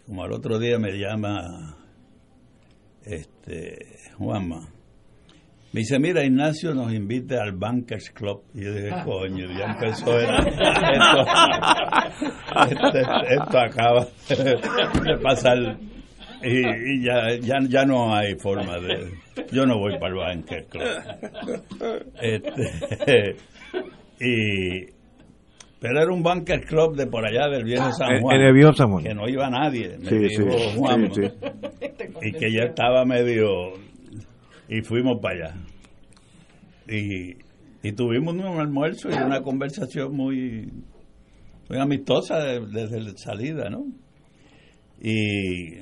Como al otro día me llama este Juanma. Me dice, mira, Ignacio nos invita al Bankers Club. Y yo dije, coño, ya empezó el- esto, esto, esto acaba de pasar y, y ya, ya, ya no hay forma de... Yo no voy para el Bankers Club. Este, y, pero era un Bankers Club de por allá del viejo San En- Juan. en el viejo San Juan. Que no iba nadie, me Sí, dijo sí, Juan. sí, Y que ya estaba medio... Y fuimos para allá. Y, y tuvimos un almuerzo y una conversación muy, muy amistosa de- desde la salida, ¿no? Y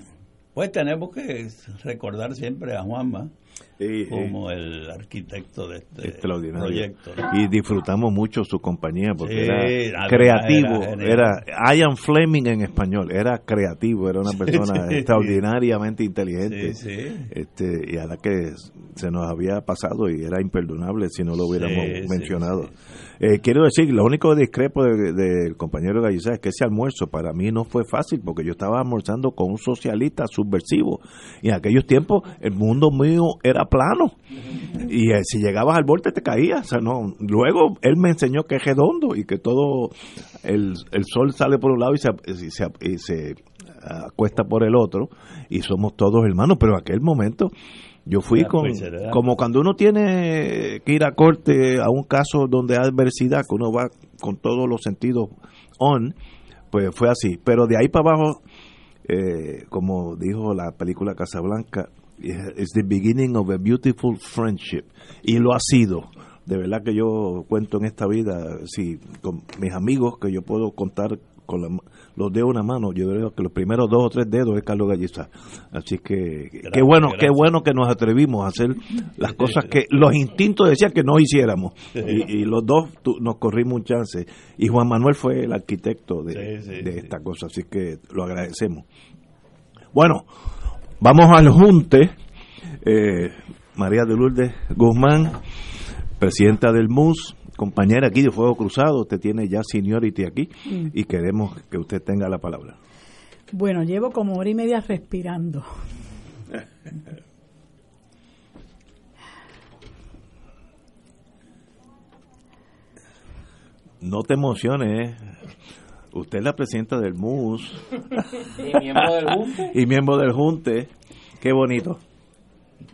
pues tenemos que recordar siempre a Juanma como el arquitecto de este extraordinario. proyecto. ¿no? y disfrutamos mucho su compañía porque era creativo era era, Ian Fleming en español era creativo era una persona extraordinariamente inteligente. Este y a la que se nos había pasado y era imperdonable si no lo hubiéramos mencionado. Eh, quiero decir lo único discrepo del de, compañero Gallizá es que ese almuerzo para mí no fue fácil porque yo estaba almorzando con un socialista subversivo. Y en aquellos tiempos el mundo mío era plano y eh, si llegabas al borde te caías. O sea, no. Luego él me enseñó que es redondo y que todo el, el sol sale por un lado y se, y se, y se acuesta por el otro y somos todos hermanos. Pero en aquel momento yo fui con como cuando uno tiene que ir a corte a un caso donde hay adversidad, que uno va con todos los sentidos on, pues fue así. Pero de ahí para abajo, eh, como dijo la película Casablanca, es the beginning of a beautiful friendship. Y lo ha sido. de verdad que yo cuento en esta vida, si con mis amigos que yo puedo contar con los dedos de una mano, yo creo que los primeros dos o tres dedos es Carlos Galliza. Así que qué bueno, qué bueno que nos atrevimos a hacer las cosas que los instintos decían que no hiciéramos. Y, los dos nos corrimos un chance. Y Juan Manuel fue el arquitecto de, esta cosa, así que lo agradecemos. Bueno, vamos al junte. Eh, María de Lourdes Guzmán, presidenta del MUS, compañera aquí de Fuego Cruzado, usted tiene ya seniority aquí mm. y queremos que usted tenga la palabra. Bueno, llevo como hora y media respirando. No te emociones, ¿eh? Usted es la presidenta del MUS. y miembro del Junte. y miembro del Junte. Qué bonito.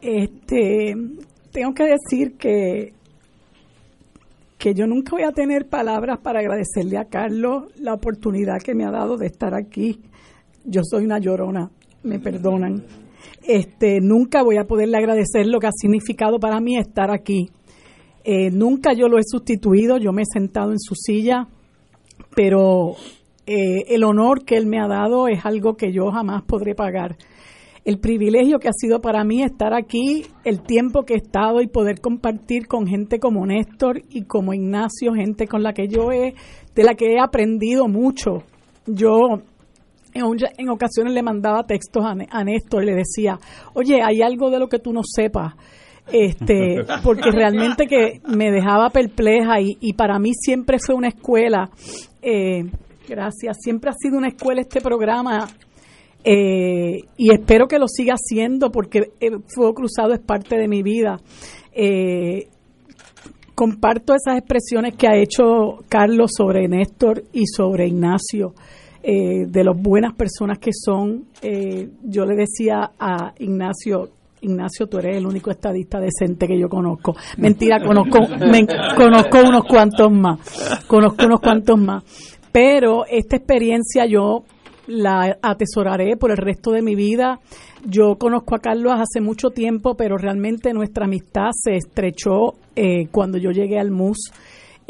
Este, tengo que decir que que yo nunca voy a tener palabras para agradecerle a Carlos la oportunidad que me ha dado de estar aquí. Yo soy una llorona, me perdonan. Este, nunca voy a poderle agradecer lo que ha significado para mí estar aquí. Eh, nunca yo lo he sustituido, yo me he sentado en su silla, pero eh, el honor que él me ha dado es algo que yo jamás podré pagar el privilegio que ha sido para mí estar aquí, el tiempo que he estado y poder compartir con gente como Néstor y como Ignacio, gente con la que yo he, de la que he aprendido mucho. Yo en, ocasiones le mandaba textos a, Néstor y le decía, oye, hay algo de lo que tú no sepas. Este, porque realmente que me dejaba perpleja y, para mí siempre fue una escuela, eh, gracias, siempre ha sido una escuela este programa eh, y espero que lo siga haciendo porque el Fuego Cruzado es parte de mi vida. Eh, comparto esas expresiones que ha hecho Carlos sobre Néstor y sobre Ignacio, eh, de las buenas personas que son. yo le decía a Ignacio, Ignacio, tú eres el único estadista decente que yo conozco. Mentira, conozco, conozco unos cuantos más, conozco unos cuantos más. Pero esta experiencia yo la atesoraré por el resto de mi vida. Yo conozco a Carlos hace mucho tiempo, pero realmente nuestra amistad se estrechó eh, cuando yo llegué al MUS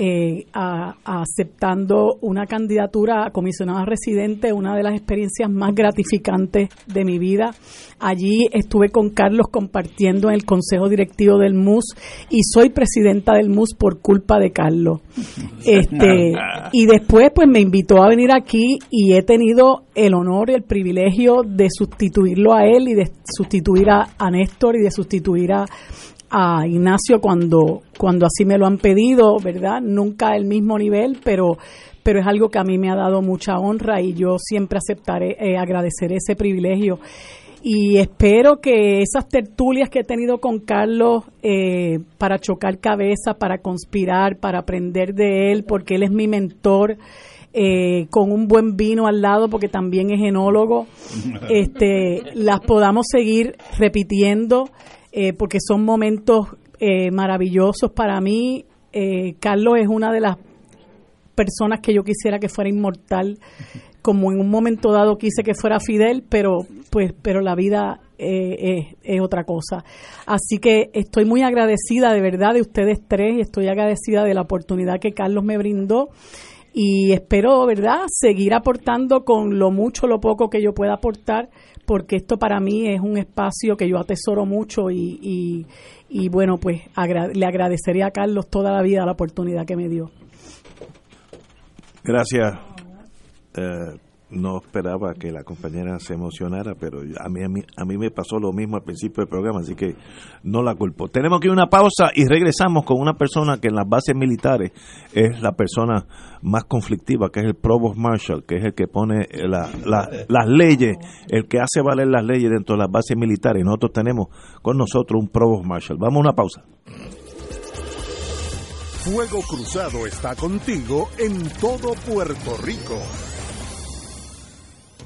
eh, aceptando una candidatura a comisionada residente, una de las experiencias más gratificantes de mi vida. Allí estuve con Carlos compartiendo en el consejo directivo del MUS y soy presidenta del MUS por culpa de Carlos. Este, y después pues me invitó a venir aquí y he tenido el honor y el privilegio de sustituirlo a él y de sustituir a, a Néstor y de sustituir a, a Ignacio cuando, cuando así me lo han pedido, ¿verdad? Nunca el mismo nivel, pero, pero es algo que a mí me ha dado mucha honra y yo siempre aceptaré, eh, agradecer ese privilegio. Y espero que esas tertulias que he tenido con Carlos eh, para chocar cabeza, para conspirar, para aprender de él, porque él es mi mentor, eh, con un buen vino al lado, porque también es enólogo, este, las podamos seguir repitiendo eh, porque son momentos eh, maravillosos para mí. Eh, Carlos es una de las personas que yo quisiera que fuera inmortal, como en un momento dado quise que fuera Fidel, pero pues, pero la vida es, es, otra cosa. Así que estoy muy agradecida de verdad de ustedes tres, y estoy agradecida de la oportunidad que Carlos me brindó y espero, ¿verdad?, seguir aportando con lo mucho, lo poco que yo pueda aportar porque esto para mí es un espacio que yo atesoro mucho y, y, bueno, pues le agradecería a Carlos toda la vida la oportunidad que me dio. Gracias. Eh, no esperaba que la compañera se emocionara, pero a mí, a mí, a mí me pasó lo mismo al principio del programa, así que no la culpo. Tenemos que una pausa y regresamos con una persona que en las bases militares es la persona más conflictiva, que es el Provost Marshal, que es el que pone las leyes, el que hace valer las leyes dentro de las bases militares. Nosotros tenemos con nosotros un Provost Marshal. Vamos a una pausa. Fuego Cruzado está contigo en todo Puerto Rico.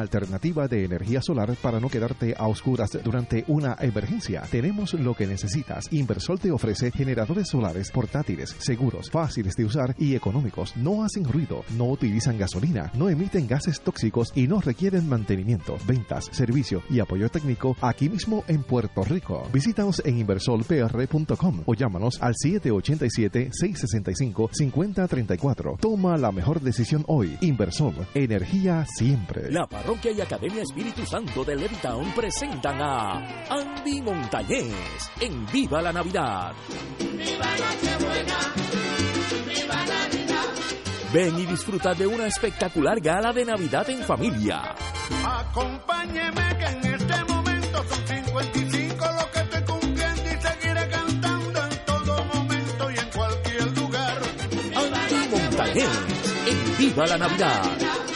alternativa de energía solar para no quedarte a oscuras durante una emergencia? Tenemos lo que necesitas. Inversol te ofrece generadores solares portátiles, seguros, fáciles de usar y económicos. No hacen ruido, no utilizan gasolina, no emiten gases tóxicos y no requieren mantenimiento, ventas, servicio y apoyo técnico aquí mismo en Puerto Rico. Visítanos en inversolpr.com o llámanos al 787-665-5034. Toma la mejor decisión hoy. Inversol, energía siempre. La Parroquia y Academia Espíritu Santo de Levittown presentan a Andy Montañez en Viva la Navidad. ¡Viva Nochebuena! ¡Viva Navidad! Ven y disfruta de una espectacular gala de Navidad en familia. Acompáñeme que en este momento son 55 lo que estoy cumpliendo y seguiré cantando en todo momento y en cualquier lugar. Andy Montañez en Viva la Navidad.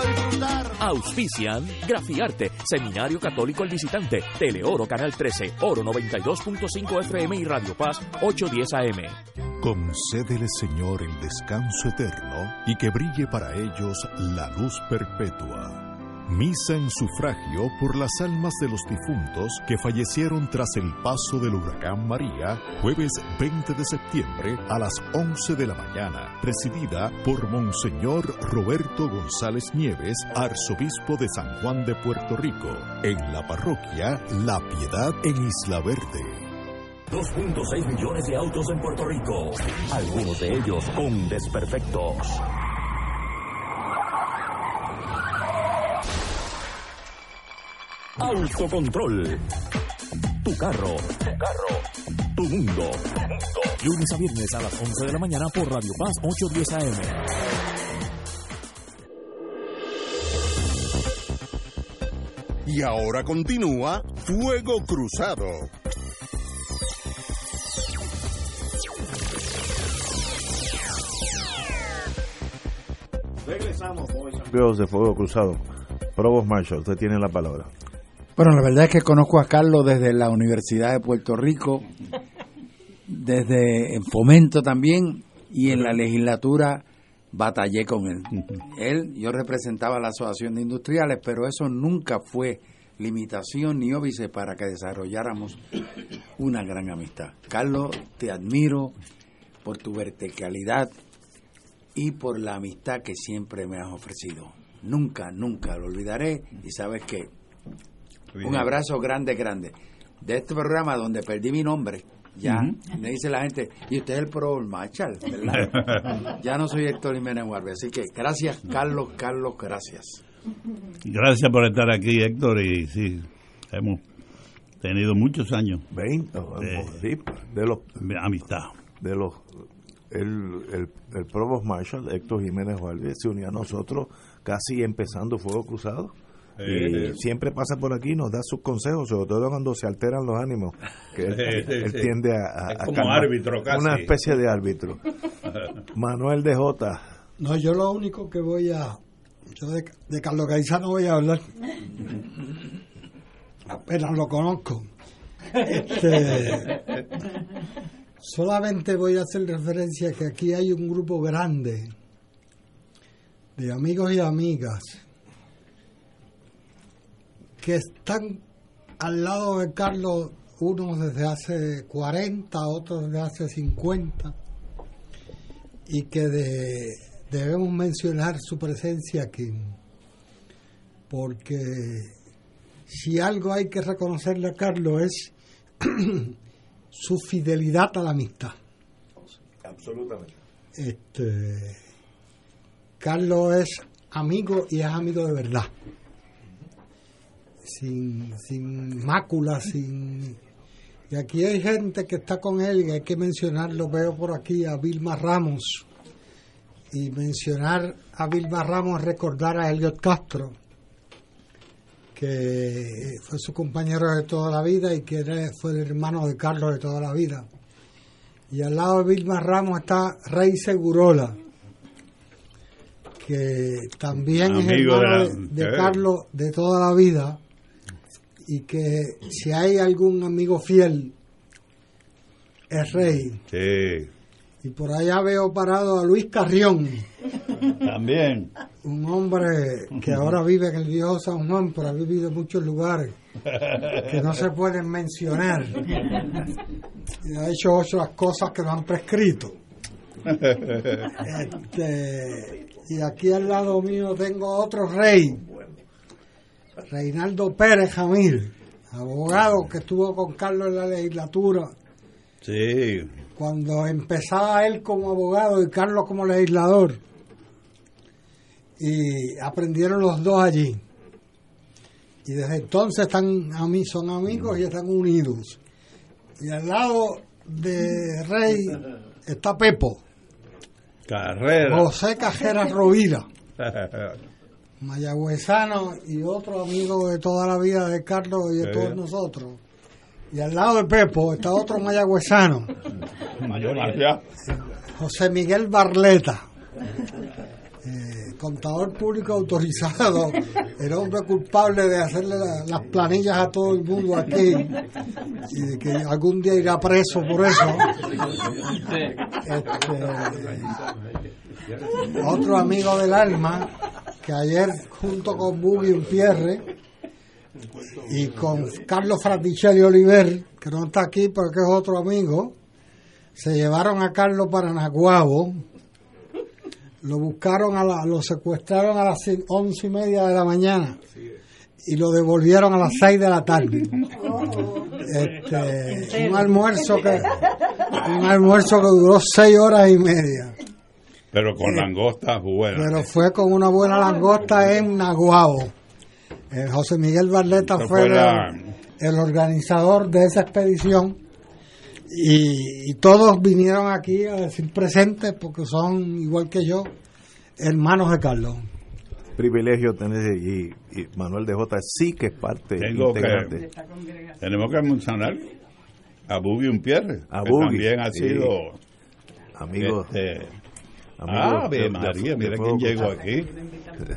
Vamos a disfrutar. Auspician Grafiarte, Seminario Católico El Visitante, Teleoro Canal 13, Oro 92.5 FM y Radio Paz 810 AM. Concédele, Señor, el descanso eterno y que brille para ellos la luz perpetua. Misa en sufragio por las almas de los difuntos que fallecieron tras el paso del huracán María, jueves 20 de septiembre a las 11 de la mañana, presidida por Monseñor Roberto González Nieves, arzobispo de San Juan de Puerto Rico, en la parroquia La Piedad en Isla Verde. 2.6 millones de autos en Puerto Rico, algunos de ellos con desperfectos. Autocontrol. Tu carro. Tu carro. Tu mundo. Lunes a viernes a las 11 de la mañana por Radio Paz 810 AM. Y ahora continúa Fuego Cruzado. Regresamos, amigos de Fuego Cruzado. Probos Marshall, usted tiene la palabra. Bueno, la verdad es que conozco a Carlos desde la Universidad de Puerto Rico, desde en Fomento también, y en la legislatura batallé con él. Él, yo representaba la Asociación de Industriales, pero eso nunca fue limitación ni óbice para que desarrolláramos una gran amistad. Carlos, te admiro por tu verticalidad y por la amistad que siempre me has ofrecido. Nunca, nunca lo olvidaré y sabes que un abrazo grande, grande. De este programa donde perdí mi nombre, ya me dice la gente, y usted es el pro Marshall, ¿verdad? ya no soy Héctor Jiménez Guardia, así que gracias Carlos, Carlos, gracias. Gracias por estar aquí, Héctor, y sí, hemos tenido muchos años 20 de, de los de amistad. de los el, el, el Provost Marshall Héctor Jiménez Valdés se unió a nosotros casi empezando Fuego Cruzado y Eh, siempre pasa por aquí y nos da sus consejos sobre todo cuando se alteran los ánimos que él, Sí, sí, él sí. tiende a, a- Es a como calmar. árbitro casi. una especie de árbitro Manuel de Jota No, yo lo único que voy a. Yo de, de Carlos Gaizano voy a hablar. Apenas lo conozco. Este, solamente voy a hacer referencia a que aquí hay un grupo grande de amigos y amigas que están al lado de Carlos, unos desde hace 40, otros desde hace 50 y que de- debemos mencionar su presencia aquí, porque si algo hay que reconocerle a Carlos es su fidelidad a la amistad. absolutamente Este, Carlos es amigo y es amigo de verdad. Sin, sin mácula, sin... Y aquí hay gente que está con él y hay que mencionarlo, veo por aquí a Vilma Ramos. Y mencionar a Vilma Ramos es recordar a Elliot Castro, que fue su compañero de toda la vida y que fue el hermano de Carlos de toda la vida. Y al lado de Vilma Ramos está Rey Segurola, que también es Amigo de hermano la- de, de eh. Carlos de toda la vida y que si hay algún amigo fiel es Rey. Sí, Y por allá veo parado a Luis Carrión, también. un hombre que ahora vive en el viejo San Juan, pero ha vivido en muchos lugares que no se pueden mencionar. Y ha hecho otras cosas que no han prescrito. Este, y aquí al lado mío tengo otro rey, Reinaldo Pérez Jamil, abogado que estuvo con Carlos en la legislatura Sí, cuando empezaba él como abogado y Carlos como legislador. Y aprendieron los dos allí. Y desde entonces están a mí son amigos y están unidos. Y al lado de Rey está Pepo, carrera. José Cajera Rovira, mayagüezano y otro amigo de toda la vida de Carlos y de Sí. todos nosotros. Y al lado de Pepo está otro mayagüezano, Mayoría. José Miguel Barleta, eh, contador público autorizado, el hombre culpable de hacerle la- las planillas a todo el mundo aquí y de que algún día irá preso por eso. Este, otro amigo del alma que ayer junto con Bubi Pierre y con Carlos Fraticelli Oliver, que no está aquí porque es otro amigo, se llevaron a Carlos para Naguabo, lo buscaron, a la- lo secuestraron a las once y media de la mañana y lo devolvieron a las seis de la tarde. Este, un almuerzo que un almuerzo que duró seis horas y media, Pero con langostas buenas. pero fue con una buena langosta en Naguabo. Eh, José Miguel Barleta fue fue el, la- el organizador de esa expedición y, y todos vinieron aquí a decir presentes porque son igual que yo hermanos de Carlos. Privilegio tener y, y Manuel de J sí que es parte Tengo que- integrante. Tenemos que mencionar a Bubi Pierre, A que Bubi, también ha sí. sido Amigo. este, Amigo Ave de- María, mira quién llegó aquí.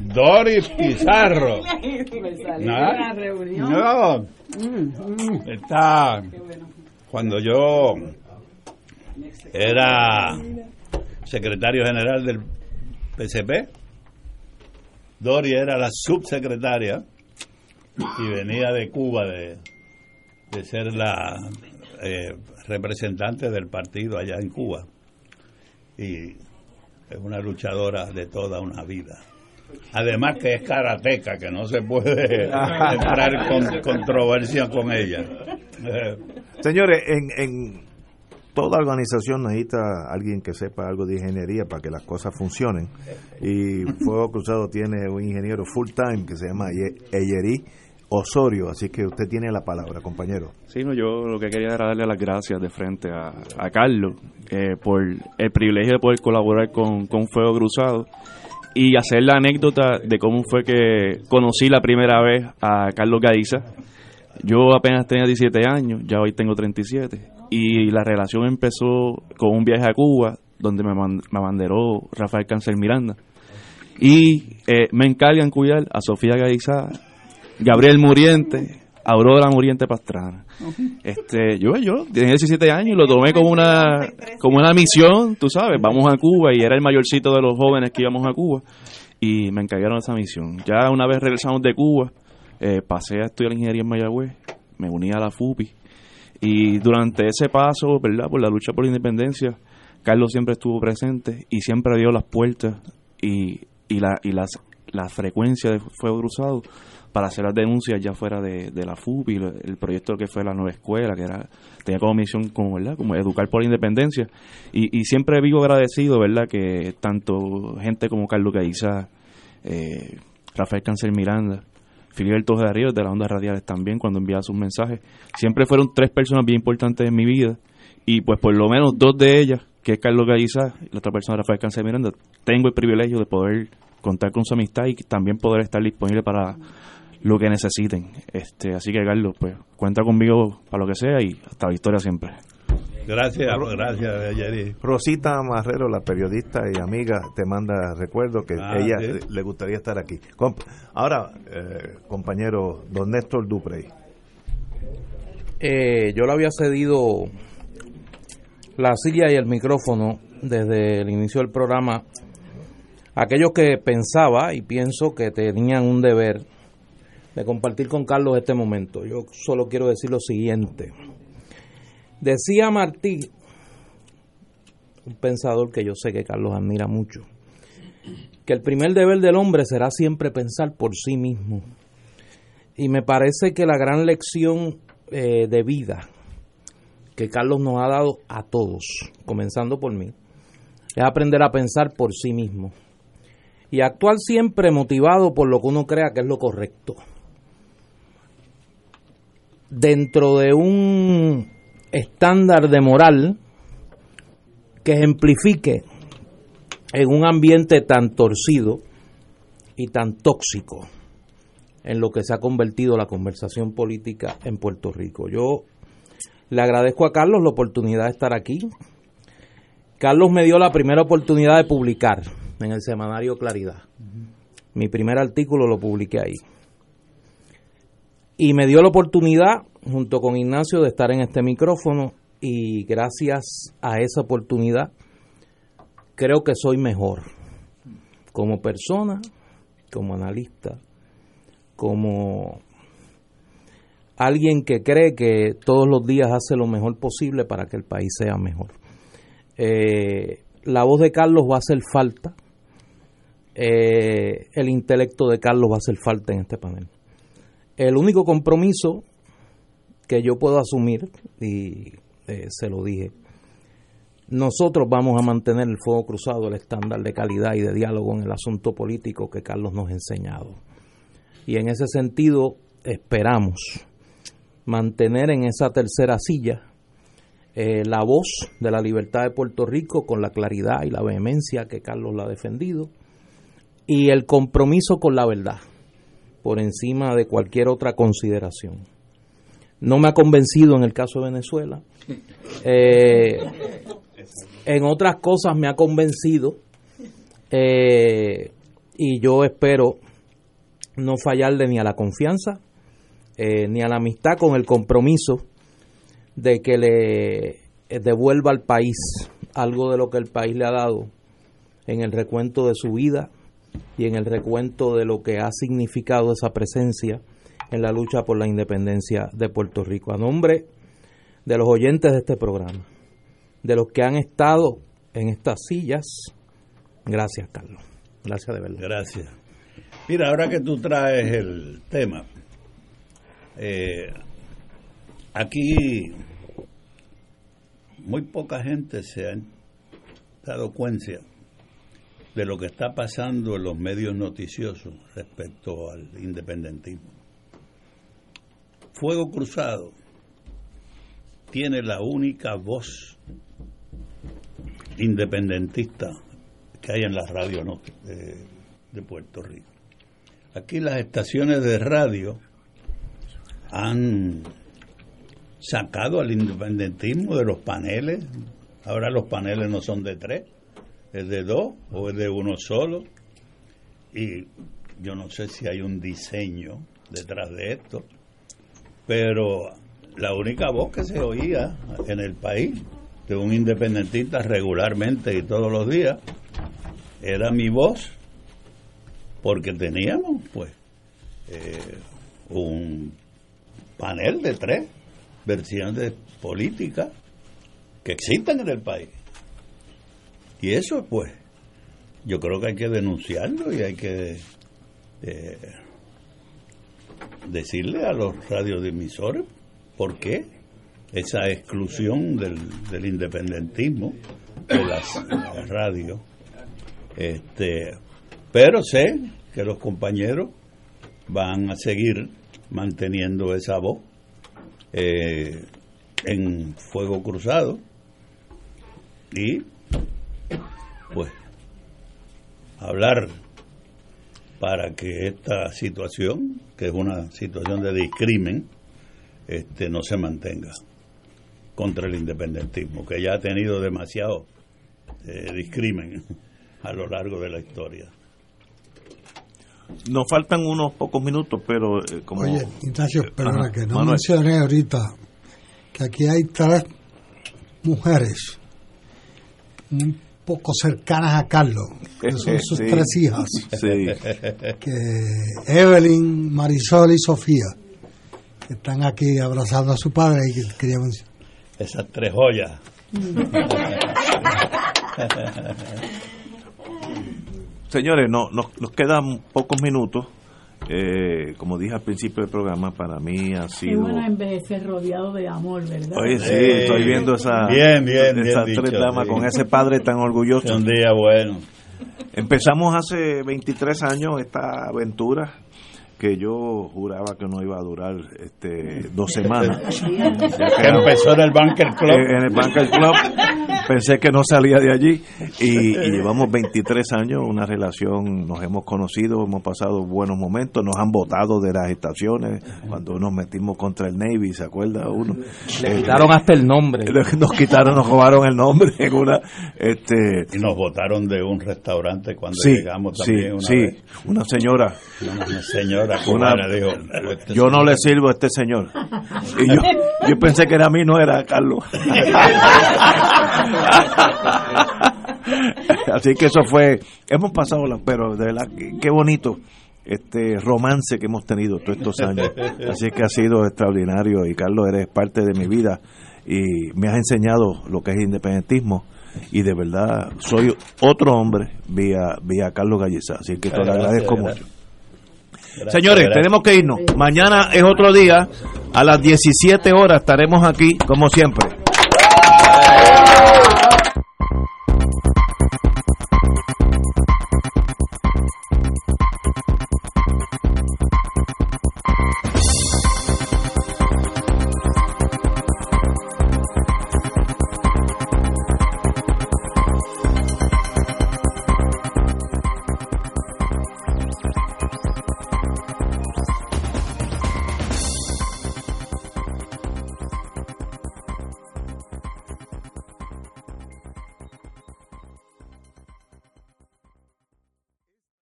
Doris Pizarro. Me salió Nada. una reunión. No, Mm, mm. está. Cuando yo era secretario general del PCP, Dori era la subsecretaria y venía de Cuba de, de ser la eh, representante del partido allá en Cuba. Y es una luchadora de toda una vida. Además que es karateca, que no se puede entrar con controversia con ella. Señores, en, en toda organización necesita alguien que sepa algo de ingeniería para que las cosas funcionen. Y Fuego Cruzado tiene un ingeniero full time que se llama Ye- Eyerí Osorio, así que usted tiene la palabra, compañero. Sí, no, yo lo que quería era darle las gracias de frente a, Carlos eh, por el privilegio de poder colaborar con, con Fuego Cruzado y hacer la anécdota de cómo fue que conocí la primera vez a Carlos Gaiza. Yo apenas tenía 17 años, ya hoy tengo 37, y la relación empezó con un viaje a Cuba, donde me, abanderó Rafael Cáncer Miranda. Y eh, me encargan cuidar a Sofía Gaiza, Gabriel Muriente, Aurora Muriente Pastrana. Este, yo, yo tenía 17 años y lo tomé como una, como una misión, tú sabes, vamos a Cuba y era el mayorcito de los jóvenes que íbamos a Cuba y me encargaron esa misión. Ya una vez regresamos de Cuba, eh, pasé a estudiar ingeniería en Mayagüez, me uní a la FUPI y durante ese paso, ¿verdad? Por la lucha por la independencia, Carlos siempre estuvo presente y siempre dio las puertas y, y, la, y las, la frecuencia de fuego cruzado para hacer las denuncias ya fuera de, de la FUPI, lo- el proyecto que fue la nueva escuela, que era tenía como misión como, ¿verdad? como educar por la independencia. Y, y siempre vivo agradecido, ¿verdad? Que tanto gente como Carlos Caiza, eh, Rafael Cáncer Miranda, Filiberto de Ríos de las ondas radiales también cuando enviaba sus mensajes. Siempre fueron tres personas bien importantes en mi vida y pues por lo menos dos de ellas, que es Carlos Gallizá y la otra persona Rafael Cáncer Miranda, tengo el privilegio de poder contar con su amistad y también poder estar disponible para lo que necesiten. Este, así que Carlos, pues cuenta conmigo para lo que sea y hasta la historia siempre. Gracias, gracias, Jerry. Rosita Marrero, la periodista y amiga, te manda recuerdo que Ah, ella sí. le- gustaría estar aquí. Ahora, eh, compañero don Néstor Duprey. Eh, yo le había cedido la silla y el micrófono desde el inicio del programa a aquellos que pensaba y pienso que tenían un deber de compartir con Carlos este momento. Yo solo quiero decir lo siguiente. Decía Martí, un pensador que yo sé que Carlos admira mucho, que el primer deber del hombre será siempre pensar por sí mismo. Y me parece que la gran lección eh, de vida que Carlos nos ha dado a todos, comenzando por mí, es aprender a pensar por sí mismo y actuar siempre motivado por lo que uno crea que es lo correcto. Dentro de un estándar de moral que ejemplifique en un ambiente tan torcido y tan tóxico en lo que se ha convertido la conversación política en Puerto Rico. Yo le agradezco a Carlos la oportunidad de estar aquí. Carlos me dio la primera oportunidad de publicar en el semanario Claridad. Mi primer artículo lo publiqué ahí. Y me dio la oportunidad, junto con Ignacio, de estar en este micrófono y gracias a esa oportunidad creo que soy mejor como persona, como analista, como alguien que cree que todos los días hace lo mejor posible para que el país sea mejor. Eh, la voz de Carlos va a hacer falta, eh, el intelecto de Carlos va a hacer falta en este panel. El único compromiso que yo puedo asumir, y eh, se lo dije, nosotros vamos a mantener el fuego cruzado, el estándar de calidad y de diálogo en el asunto político que Carlos nos ha enseñado. Y en ese sentido esperamos mantener en esa tercera silla eh, la voz de la libertad de Puerto Rico con la claridad y la vehemencia que Carlos la ha defendido y el compromiso con la verdad por encima de cualquier otra consideración. No me ha convencido en el caso de Venezuela. Eh, en otras cosas me ha convencido eh, y yo espero no fallarle ni a la confianza eh, ni a la amistad con el compromiso de que le devuelva al país algo de lo que el país le ha dado en el recuento de su vida y en el recuento de lo que ha significado esa presencia en la lucha por la independencia de Puerto Rico. A nombre de los oyentes de este programa, de los que han estado en estas sillas, gracias Carlos, gracias de verdad. Gracias. Mira, ahora que tú traes el tema, eh, aquí muy poca gente se ha dado cuenta de lo que está pasando en los medios noticiosos respecto al independentismo. Fuego Cruzado tiene la única voz independentista que hay en la radio de Puerto Rico. Aquí las estaciones de radio han sacado al independentismo de los paneles. Ahora los paneles no son de tres, es de dos o es de uno solo. Y yo no sé si hay un diseño detrás de esto, pero la única voz que se oía en el país de un independentista regularmente y todos los días era mi voz, porque teníamos pues eh, un panel de tres versiones políticas que existen en el país. Y eso pues yo creo que hay que denunciarlo y hay que eh, decirle a los radiodimisores por qué esa exclusión del, del independentismo de las radios. Este, pero sé que los compañeros van a seguir manteniendo esa voz eh, en fuego cruzado y pues hablar para que esta situación, que es una situación de discrimen, este, no se mantenga contra el independentismo, que ya ha tenido demasiado eh, discrimen a lo largo de la historia. Nos faltan unos pocos minutos, pero eh, como... Oye, Ignacio, perdona Ajá, que no Manuel. mencioné ahorita que aquí hay tres mujeres un poco cercanas a Carlos, que son sus Sí. tres hijas, Sí. que Evelyn, Marisol y Sofía, que están aquí abrazando a su padre y que quería. Esas tres joyas. Señores, no, nos, nos quedan pocos minutos. Eh, como dije al principio del programa, para mí ha Qué sido... bueno envejecer rodeado de amor, ¿verdad? Oye, sí, estoy viendo esa, Bien, bien, bien esas dicho, tres damas sí. con ese padre tan orgulloso. Un día bueno. Empezamos hace 23 años esta aventura que yo juraba que no iba a durar este, dos semanas. Que empezó en el Banker Club. En el Banker Club. Pensé que no salía de allí y, y llevamos 23 años, una relación, nos hemos conocido, hemos pasado buenos momentos, nos han votado de las estaciones cuando nos metimos contra el Navy, ¿se acuerda uno? Le quitaron hasta el nombre. Nos quitaron, nos robaron el nombre en una... Este, Y nos votaron de un restaurante cuando Sí, llegamos sí, también. una sí, vez. una señora. Una señora Cubana este yo no le sirvo a este señor. Y yo, yo pensé que era a mí, no era a Carlos. Así que eso fue, hemos pasado, la- pero de verdad, qué- bonito este romance que hemos tenido todos estos años. Así que ha sido extraordinario y Carlos, eres parte de mi vida y me has enseñado lo que es independentismo y de verdad soy otro hombre vía, vía Carlos Galleza. Así que te lo agradezco gracias. mucho. Gracias, Señores, gracias. tenemos que irnos. Mañana es otro día. A las 17 horas estaremos aquí, como siempre.